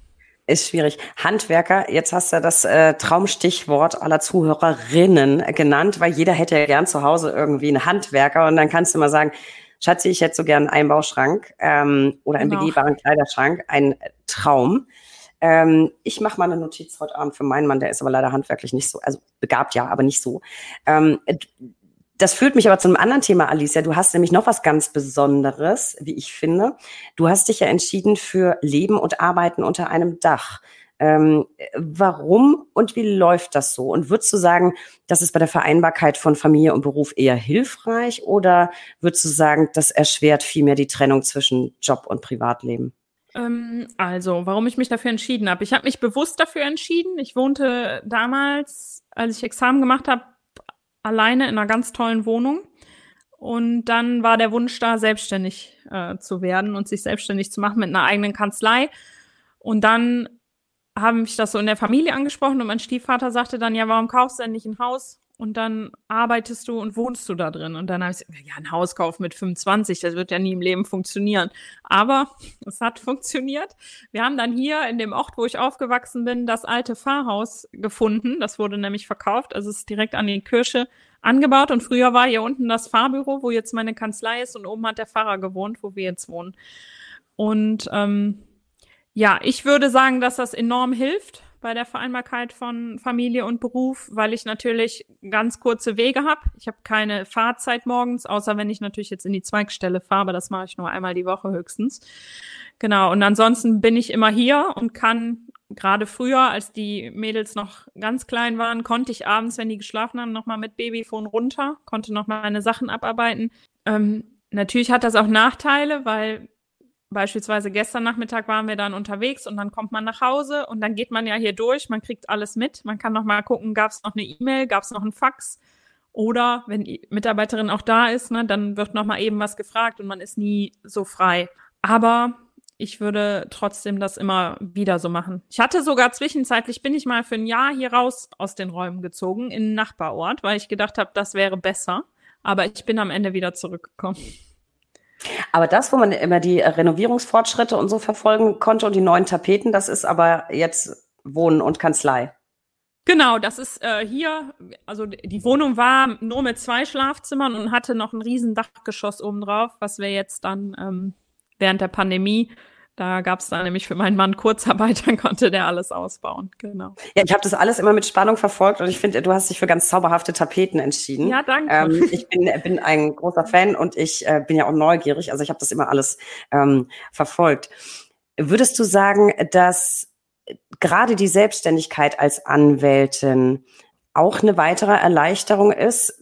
Speaker 1: Ist schwierig. Handwerker, jetzt hast du das äh, Traumstichwort aller Zuhörerinnen genannt, weil jeder hätte ja gern zu Hause irgendwie einen Handwerker und dann kannst du mal sagen, Schatzi, ich hätte so gern einen Einbauschrank ähm, oder einen genau. begehbaren Kleiderschrank, ein Traum. Ähm, ich mache mal eine Notiz heute Abend für meinen Mann, der ist aber leider handwerklich nicht so, also begabt ja, aber nicht so. Ähm, Das führt mich aber zu einem anderen Thema, Alicia. Du hast nämlich noch was ganz Besonderes, wie ich finde. Du hast dich ja entschieden für Leben und Arbeiten unter einem Dach. Ähm, warum und wie läuft das so? Und würdest du sagen, das ist bei der Vereinbarkeit von Familie und Beruf eher hilfreich oder würdest du sagen, das erschwert vielmehr die Trennung zwischen Job und Privatleben?
Speaker 2: Ähm, also, warum ich mich dafür entschieden habe. Ich habe mich bewusst dafür entschieden. Ich wohnte damals, als ich Examen gemacht habe, alleine in einer ganz tollen Wohnung. Und dann war der Wunsch da, selbstständig äh, zu werden und sich selbstständig zu machen mit einer eigenen Kanzlei. Und dann haben mich das so in der Familie angesprochen und mein Stiefvater sagte dann, ja, warum kaufst du denn nicht ein Haus? Und dann arbeitest du und wohnst du da drin. Und dann habe ich gesagt, ja, ein Hauskauf mit 25, das wird ja nie im Leben funktionieren. Aber *laughs* es hat funktioniert. Wir haben dann hier in dem Ort, wo ich aufgewachsen bin, das alte Pfarrhaus gefunden. Das wurde nämlich verkauft. Also es ist direkt an die Kirche angebaut. Und früher war hier unten das Pfarrbüro, wo jetzt meine Kanzlei ist. Und oben hat der Pfarrer gewohnt, wo wir jetzt wohnen. Und ähm, ja, ich würde sagen, dass das enorm hilft bei der Vereinbarkeit von Familie und Beruf, weil ich natürlich ganz kurze Wege habe. Ich habe keine Fahrzeit morgens, außer wenn ich natürlich jetzt in die Zweigstelle fahre, aber das mache ich nur einmal die Woche höchstens. Genau, und ansonsten bin ich immer hier und kann gerade früher, als die Mädels noch ganz klein waren, konnte ich abends, wenn die geschlafen haben, nochmal mit Babyphone runter, konnte noch meine Sachen abarbeiten. Ähm, natürlich hat das auch Nachteile, weil Beispielsweise gestern Nachmittag waren wir dann unterwegs und dann kommt man nach Hause und dann geht man ja hier durch, man kriegt alles mit, man kann noch mal gucken, gab es noch eine E-Mail, gab es noch einen Fax oder wenn die Mitarbeiterin auch da ist, ne, dann wird noch mal eben was gefragt und man ist nie so frei. Aber ich würde trotzdem das immer wieder so machen. Ich hatte sogar zwischenzeitlich bin ich mal für ein Jahr hier raus aus den Räumen gezogen in einen Nachbarort, weil ich gedacht habe, das wäre besser. Aber ich bin am Ende wieder zurückgekommen.
Speaker 1: Aber das, wo man immer die Renovierungsfortschritte und so verfolgen konnte und die neuen Tapeten, das ist aber jetzt Wohnen und Kanzlei.
Speaker 2: Genau, das ist äh, hier, also die Wohnung war nur mit zwei Schlafzimmern und hatte noch ein riesen Dachgeschoss obendrauf, was wir jetzt dann ähm, während der Pandemie da gab es dann nämlich für meinen Mann Kurzarbeit, *laughs* dann konnte der alles ausbauen. Genau.
Speaker 1: Ja, ich habe das alles immer mit Spannung verfolgt und ich finde, du hast dich für ganz zauberhafte Tapeten entschieden.
Speaker 2: Ja, danke.
Speaker 1: Ähm, ich bin, bin ein großer Fan und ich äh, bin ja auch neugierig. Also ich habe das immer alles ähm, verfolgt. Würdest du sagen, dass gerade die Selbstständigkeit als Anwältin auch eine weitere Erleichterung ist,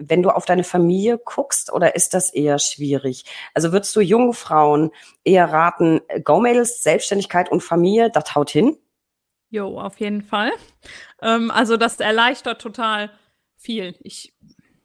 Speaker 1: wenn du auf deine Familie guckst oder ist das eher schwierig? Also würdest du jungen Frauen eher raten, Go-Mädels, Selbstständigkeit und Familie, das haut hin?
Speaker 2: Jo, auf jeden Fall. Ähm, also das erleichtert total viel. Ich,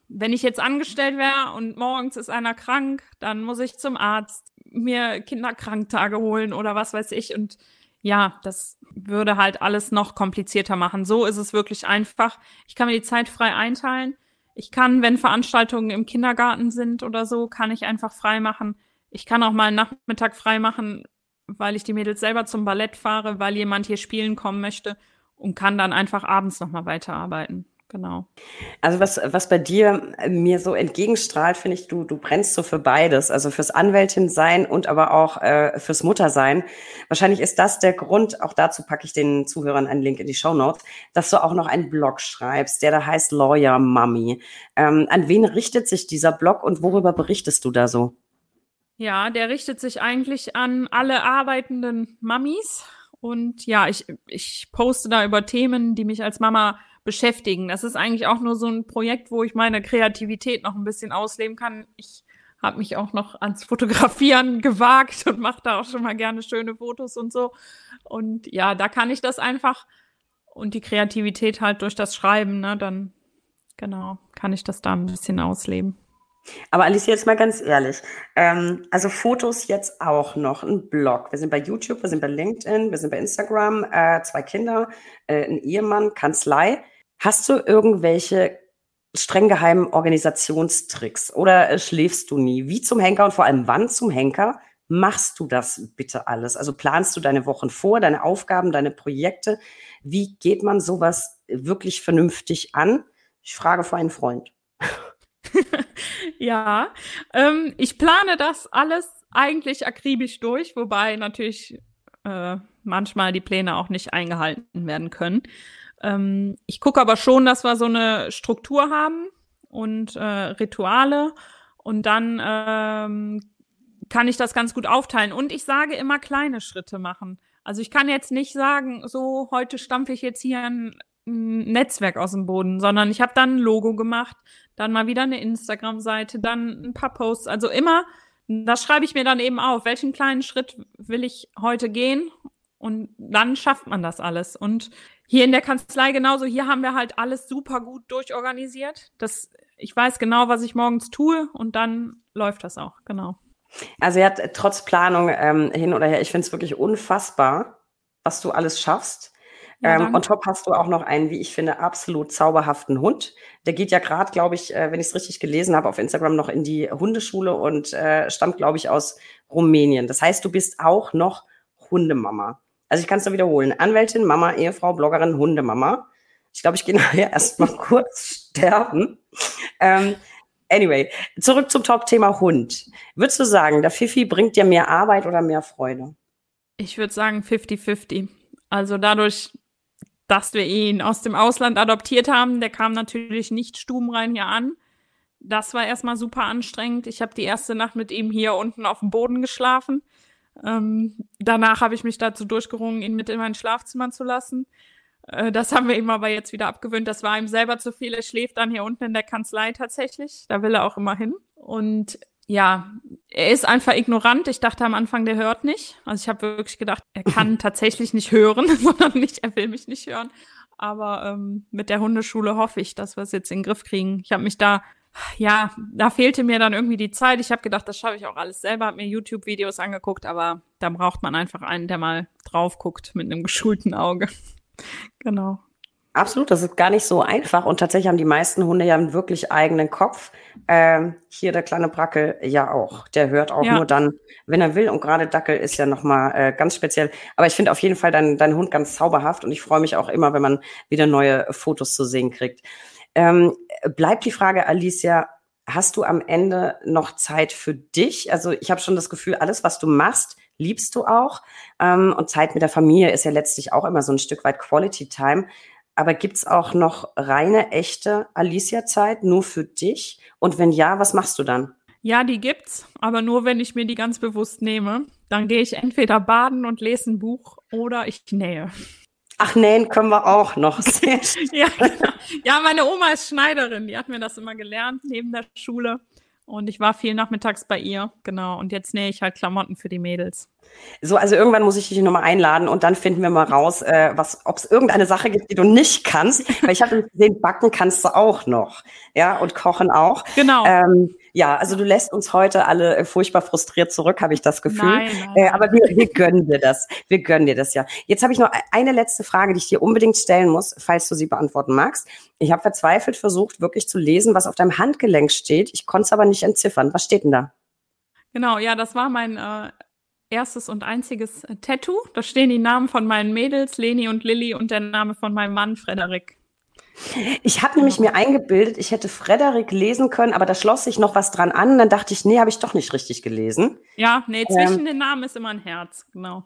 Speaker 2: wenn ich jetzt angestellt wäre und morgens ist einer krank, dann muss ich zum Arzt mir Kinderkranktage holen oder was weiß ich. Und ja, das würde halt alles noch komplizierter machen. So ist es wirklich einfach. Ich kann mir die Zeit frei einteilen. Ich kann, wenn Veranstaltungen im Kindergarten sind oder so, kann ich einfach frei machen. Ich kann auch mal einen Nachmittag frei machen, weil ich die Mädels selber zum Ballett fahre, weil jemand hier spielen kommen möchte und kann dann einfach abends nochmal weiterarbeiten genau.
Speaker 1: Also was, was bei dir mir so entgegenstrahlt, finde ich, du, du brennst so für beides, also fürs Anwältin sein und aber auch äh, fürs Muttersein. Wahrscheinlich ist das der Grund, auch dazu packe ich den Zuhörern einen Link in die Show Notes, dass du auch noch einen Blog schreibst, der da heißt Lawyer Mummy. Ähm, an wen richtet sich dieser Blog und worüber berichtest du da so?
Speaker 2: Ja, der richtet sich eigentlich an alle arbeitenden Mummies. Und ja, ich, ich poste da über Themen, die mich als Mama beschäftigen. Das ist eigentlich auch nur so ein Projekt, wo ich meine Kreativität noch ein bisschen ausleben kann. Ich habe mich auch noch ans Fotografieren *laughs* gewagt und mache da auch schon mal gerne schöne Fotos und so. Und ja, da kann ich das einfach und die Kreativität halt durch das Schreiben, ne, dann genau, kann ich das da ein bisschen ausleben.
Speaker 1: Aber Alice, jetzt mal ganz ehrlich. Ähm, also Fotos jetzt auch noch, ein Blog. Wir sind bei YouTube, wir sind bei LinkedIn, wir sind bei Instagram, äh, zwei Kinder, äh, ein Ehemann, Kanzlei. Hast du irgendwelche streng geheimen Organisationstricks oder äh, schläfst du nie? Wie zum Henker und vor allem wann zum Henker machst du das bitte alles? Also planst du deine Wochen vor, deine Aufgaben, deine Projekte? Wie geht man sowas wirklich vernünftig an? Ich frage für einen Freund. *laughs*
Speaker 2: ja, ähm, ich plane das alles eigentlich akribisch durch, wobei natürlich äh, manchmal die Pläne auch nicht eingehalten werden können. Ähm, ich gucke aber schon, dass wir so eine Struktur haben und äh, Rituale und dann ähm, kann ich das ganz gut aufteilen. Und ich sage immer kleine Schritte machen. Also ich kann jetzt nicht sagen, so heute stampfe ich jetzt hier ein, Netzwerk aus dem Boden, sondern ich habe dann ein Logo gemacht, dann mal wieder eine Instagram-Seite, dann ein paar Posts. Also immer, das schreibe ich mir dann eben auf, welchen kleinen Schritt will ich heute gehen und dann schafft man das alles. Und hier in der Kanzlei genauso, hier haben wir halt alles super gut durchorganisiert. Das, ich weiß genau, was ich morgens tue und dann läuft das auch, genau.
Speaker 1: Also er hat trotz Planung ähm, hin oder her, ich finde es wirklich unfassbar, was du alles schaffst. Ja, ähm, on top hast du auch noch einen, wie ich finde, absolut zauberhaften Hund. Der geht ja gerade, glaube ich, äh, wenn ich es richtig gelesen habe, auf Instagram noch in die Hundeschule und äh, stammt, glaube ich, aus Rumänien. Das heißt, du bist auch noch Hundemama. Also ich kann es nur wiederholen. Anwältin, Mama, Ehefrau, Bloggerin, Hundemama. Ich glaube, ich gehe *laughs* nachher erstmal kurz sterben. Ähm, Anyway, zurück zum Top-Thema Hund. Würdest du sagen, der Fifi bringt dir mehr Arbeit oder mehr Freude?
Speaker 2: Ich würde sagen 50-50. Also dadurch, dass wir ihn aus dem Ausland adoptiert haben, der kam natürlich nicht stubenrein hier an. Das war erstmal super anstrengend. Ich habe die erste Nacht mit ihm hier unten auf dem Boden geschlafen. Ähm, danach habe ich mich dazu durchgerungen, ihn mit in mein Schlafzimmer zu lassen. Äh, das haben wir ihm aber jetzt wieder abgewöhnt. Das war ihm selber zu viel. Er schläft dann hier unten in der Kanzlei tatsächlich. Da will er auch immer hin. Und ja, er ist einfach ignorant. Ich dachte am Anfang, der hört nicht. Also ich habe wirklich gedacht, er kann *laughs* tatsächlich nicht hören, *laughs* sondern nicht, er will mich nicht hören. Aber ähm, mit der Hundeschule hoffe ich, dass wir es jetzt in den Griff kriegen. Ich habe mich da, ja, da fehlte mir dann irgendwie die Zeit. Ich habe gedacht, das schaffe ich auch alles selber, habe mir YouTube-Videos angeguckt, aber da braucht man einfach einen, der mal drauf guckt mit einem *laughs* geschulten Auge. Genau.
Speaker 1: Absolut, das ist gar nicht so einfach. Und tatsächlich haben die meisten Hunde ja einen wirklich eigenen Kopf. Ähm, hier der kleine Brackel ja auch. Der hört auch ja. nur dann, wenn er will. Und gerade Dackel ist ja nochmal äh, ganz speziell. Aber ich finde auf jeden Fall deinen dein Hund ganz zauberhaft. Und ich freue mich auch immer, wenn man wieder neue Fotos zu sehen kriegt. Ähm, bleibt die Frage, Alicia, hast du am Ende noch Zeit für dich? Also ich habe schon das Gefühl, alles, was du machst, liebst du auch. Ähm, und Zeit mit der Familie ist ja letztlich auch immer so ein Stück weit Quality Time. Aber gibt's auch noch reine, echte Alicia-Zeit nur für dich? Und wenn ja, was machst du dann?
Speaker 2: Ja, die gibt's, aber nur wenn ich mir die ganz bewusst nehme. Dann gehe ich entweder baden und lese ein Buch oder ich nähe.
Speaker 1: Ach, nähen können wir auch noch. *laughs*
Speaker 2: ja, genau. ja, meine Oma ist Schneiderin, die hat mir das immer gelernt neben der Schule. Und ich war viel nachmittags bei ihr, genau. Und jetzt nähe ich halt Klamotten für die Mädels.
Speaker 1: So, also irgendwann muss ich dich nochmal einladen und dann finden wir mal raus, äh, was, ob es irgendeine Sache gibt, die du nicht kannst. Weil ich habe gesehen, backen kannst du auch noch. Ja, und kochen auch.
Speaker 2: Genau.
Speaker 1: Ähm, ja, also du lässt uns heute alle äh, furchtbar frustriert zurück, habe ich das Gefühl. Nein, nein, äh, aber wir, wir gönnen dir das. Wir gönnen dir das ja. Jetzt habe ich noch eine letzte Frage, die ich dir unbedingt stellen muss, falls du sie beantworten magst. Ich habe verzweifelt versucht, wirklich zu lesen, was auf deinem Handgelenk steht. Ich konnte es aber nicht entziffern. Was steht denn da?
Speaker 2: Genau, ja, das war mein äh, erstes und einziges äh, Tattoo. Da stehen die Namen von meinen Mädels, Leni und Lilly, und der Name von meinem Mann, Frederik.
Speaker 1: Ich habe nämlich mir eingebildet, ich hätte Frederik lesen können, aber da schloss sich noch was dran an. Dann dachte ich, nee, habe ich doch nicht richtig gelesen.
Speaker 2: Ja, nee, zwischen ähm, den Namen ist immer ein Herz, genau.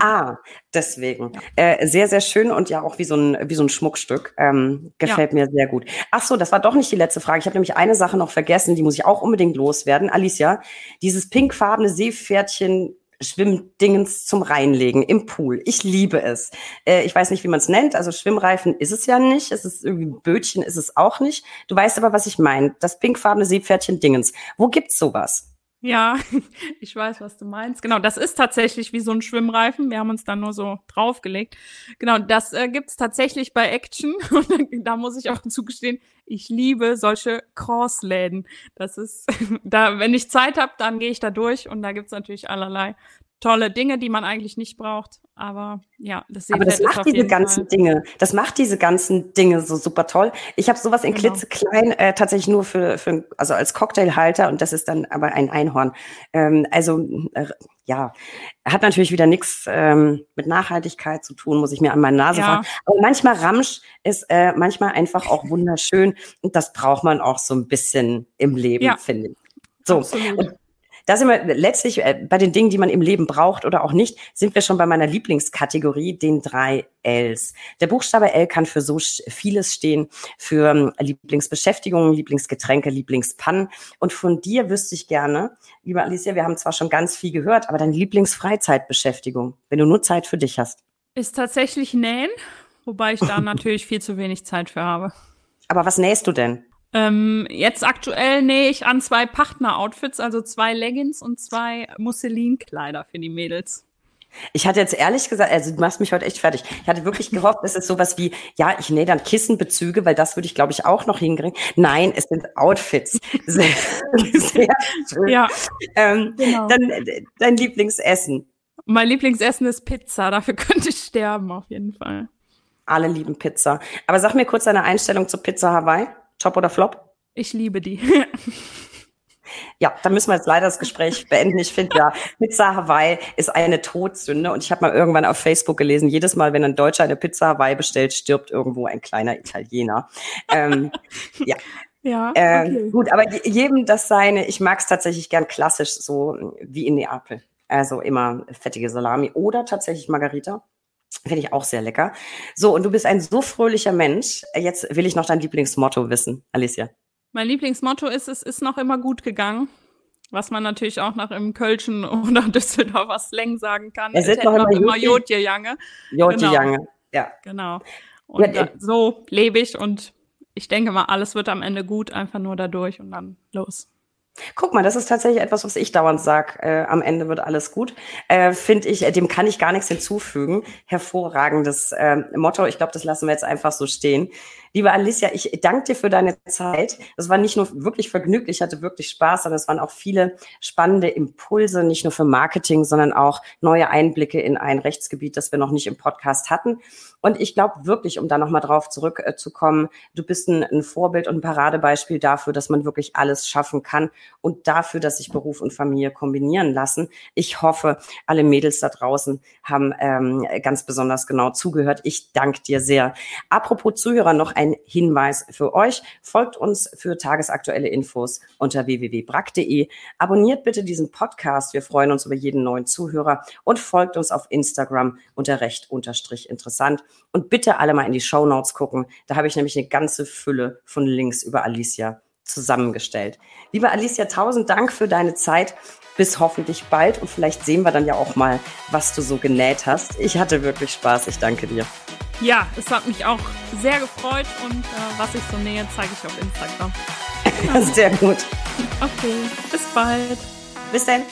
Speaker 1: ah, deswegen. Ja. Äh, sehr, sehr schön und ja auch wie so ein, wie so ein Schmuckstück. Ähm, gefällt ja. mir sehr gut. Ach so, das war doch nicht die letzte Frage. Ich habe nämlich eine Sache noch vergessen, die muss ich auch unbedingt loswerden. Alicia, dieses pinkfarbene Seepferdchen Schwimmdingens zum Reinlegen im Pool. Ich liebe es. Äh, ich weiß nicht, wie man es nennt. Also Schwimmreifen ist es ja nicht. Es ist irgendwie Bötchen ist es auch nicht. Du weißt aber, was ich meine. Das pinkfarbene Seepferdchen Dingens. Wo gibt's sowas?
Speaker 2: Ja, *laughs* ich weiß, was du meinst. Genau, das ist tatsächlich wie so ein Schwimmreifen. Wir haben uns dann nur so draufgelegt. Genau, das äh, gibt's tatsächlich bei Action. *laughs* Und da muss ich auch zugestehen, ich liebe solche Crossläden. Das ist, *laughs* da, wenn ich Zeit habe, dann gehe ich da durch und da gibt's natürlich allerlei tolle Dinge, die man eigentlich nicht braucht. Aber ja,
Speaker 1: das Aber das macht diese ganzen Fall. Dinge. Das macht diese ganzen Dinge so super toll. Ich habe sowas in genau. klitzeklein äh, tatsächlich nur für, für, also als Cocktailhalter und das ist dann aber ein Einhorn. Ähm, also äh, ja, hat natürlich wieder nichts ähm, mit Nachhaltigkeit zu tun, muss ich mir an meine Nase ja. fahren. Aber manchmal Ramsch ist äh, manchmal einfach auch wunderschön und das braucht man auch so ein bisschen im Leben, ja. finde ich. So. Absolut. Und da sind wir letztlich äh, bei den Dingen, die man im Leben braucht oder auch nicht, sind wir schon bei meiner Lieblingskategorie, den drei Ls. Der Buchstabe L kann für so vieles stehen, für ähm, Lieblingsbeschäftigungen, Lieblingsgetränke, Lieblingspannen. Und von dir wüsste ich gerne, lieber Alicia, wir haben zwar schon ganz viel gehört, aber deine Lieblingsfreizeitbeschäftigung, wenn du nur Zeit für dich hast.
Speaker 2: Ist tatsächlich Nähen, wobei ich da *laughs* natürlich viel zu wenig Zeit für habe.
Speaker 1: Aber was nähst du denn?
Speaker 2: Ähm, jetzt aktuell nähe ich an zwei Partner-Outfits, also zwei Leggings und zwei Musselinkleider für die Mädels.
Speaker 1: Ich hatte jetzt ehrlich gesagt, also du machst mich heute echt fertig. Ich hatte wirklich gehofft, es ist sowas wie, ja, ich nähe dann Kissenbezüge, weil das würde ich, glaube ich, auch noch hinkriegen. Nein, es sind Outfits. *laughs* Sehr, sehr schön. Ja, ähm, genau. Dann dein Lieblingsessen.
Speaker 2: Mein Lieblingsessen ist Pizza. Dafür *laughs* könnte ich sterben, auf jeden Fall.
Speaker 1: Alle lieben Pizza. Aber sag mir kurz deine Einstellung zur Pizza Hawaii. Top oder Flop?
Speaker 2: Ich liebe die. *laughs*
Speaker 1: Ja, da müssen wir jetzt leider das Gespräch beenden. Ich finde ja, Pizza Hawaii ist eine Todsünde. Und ich habe mal irgendwann auf Facebook gelesen, jedes Mal, wenn ein Deutscher eine Pizza Hawaii bestellt, stirbt irgendwo ein kleiner Italiener. ähm, ja. *laughs* Ja, ähm, okay. ähm, gut, aber jedem das seine. Ich mag es tatsächlich gern klassisch, so wie in Neapel. Also immer fettige Salami oder tatsächlich Margarita. Finde ich auch sehr lecker. So, und du bist ein so fröhlicher Mensch. Jetzt will ich noch dein Lieblingsmotto wissen, Alicia.
Speaker 2: Mein Lieblingsmotto ist, es ist noch immer gut gegangen. Was man natürlich auch nach im Kölschen *laughs* oder Düsseldorfer Slang sagen kann.
Speaker 1: Es ist noch immer, immer
Speaker 2: Jotje Jange.
Speaker 1: Jotje genau. Jange,
Speaker 2: ja. Genau. Und ja, so lebe ich und ich denke mal, alles wird am Ende gut, einfach nur dadurch und dann los.
Speaker 1: Guck mal, das ist tatsächlich etwas, was ich dauernd sage. Äh, am Ende wird alles gut. Äh, Finde ich, äh, dem kann ich gar nichts hinzufügen. Hervorragendes äh, Motto. Ich glaube, das lassen wir jetzt einfach so stehen. Liebe Alicia, ich danke dir für deine Zeit. Es war nicht nur wirklich vergnüglich, ich hatte wirklich Spaß, sondern es waren auch viele spannende Impulse, nicht nur für Marketing, sondern auch neue Einblicke in ein Rechtsgebiet, das wir noch nicht im Podcast hatten. Und ich glaube wirklich, um da nochmal drauf zurückzukommen, du bist ein, ein Vorbild und ein Paradebeispiel dafür, dass man wirklich alles schaffen kann und dafür, dass sich Beruf und Familie kombinieren lassen. Ich hoffe, alle Mädels da draußen haben ähm, ganz besonders genau zugehört. Ich danke dir sehr. Apropos Zuhörer, noch ein Hinweis für euch. Folgt uns für tagesaktuelle Infos unter www.brack.de. Abonniert bitte diesen Podcast. Wir freuen uns über jeden neuen Zuhörer und folgt uns auf Instagram unter recht unterstrich interessant. Und bitte alle mal in die Show Notes gucken. Da habe ich nämlich eine ganze Fülle von Links über Alicia zusammengestellt. Liebe Alicia, tausend Dank für deine Zeit. Bis hoffentlich bald und vielleicht sehen wir dann ja auch mal, was du so genäht hast. Ich hatte wirklich Spaß. Ich danke dir.
Speaker 2: Ja, es hat mich auch sehr gefreut und äh, was ich so nähe, zeige ich auf Instagram. *laughs*
Speaker 1: Sehr gut.
Speaker 2: Okay, bis bald.
Speaker 1: Bis dann.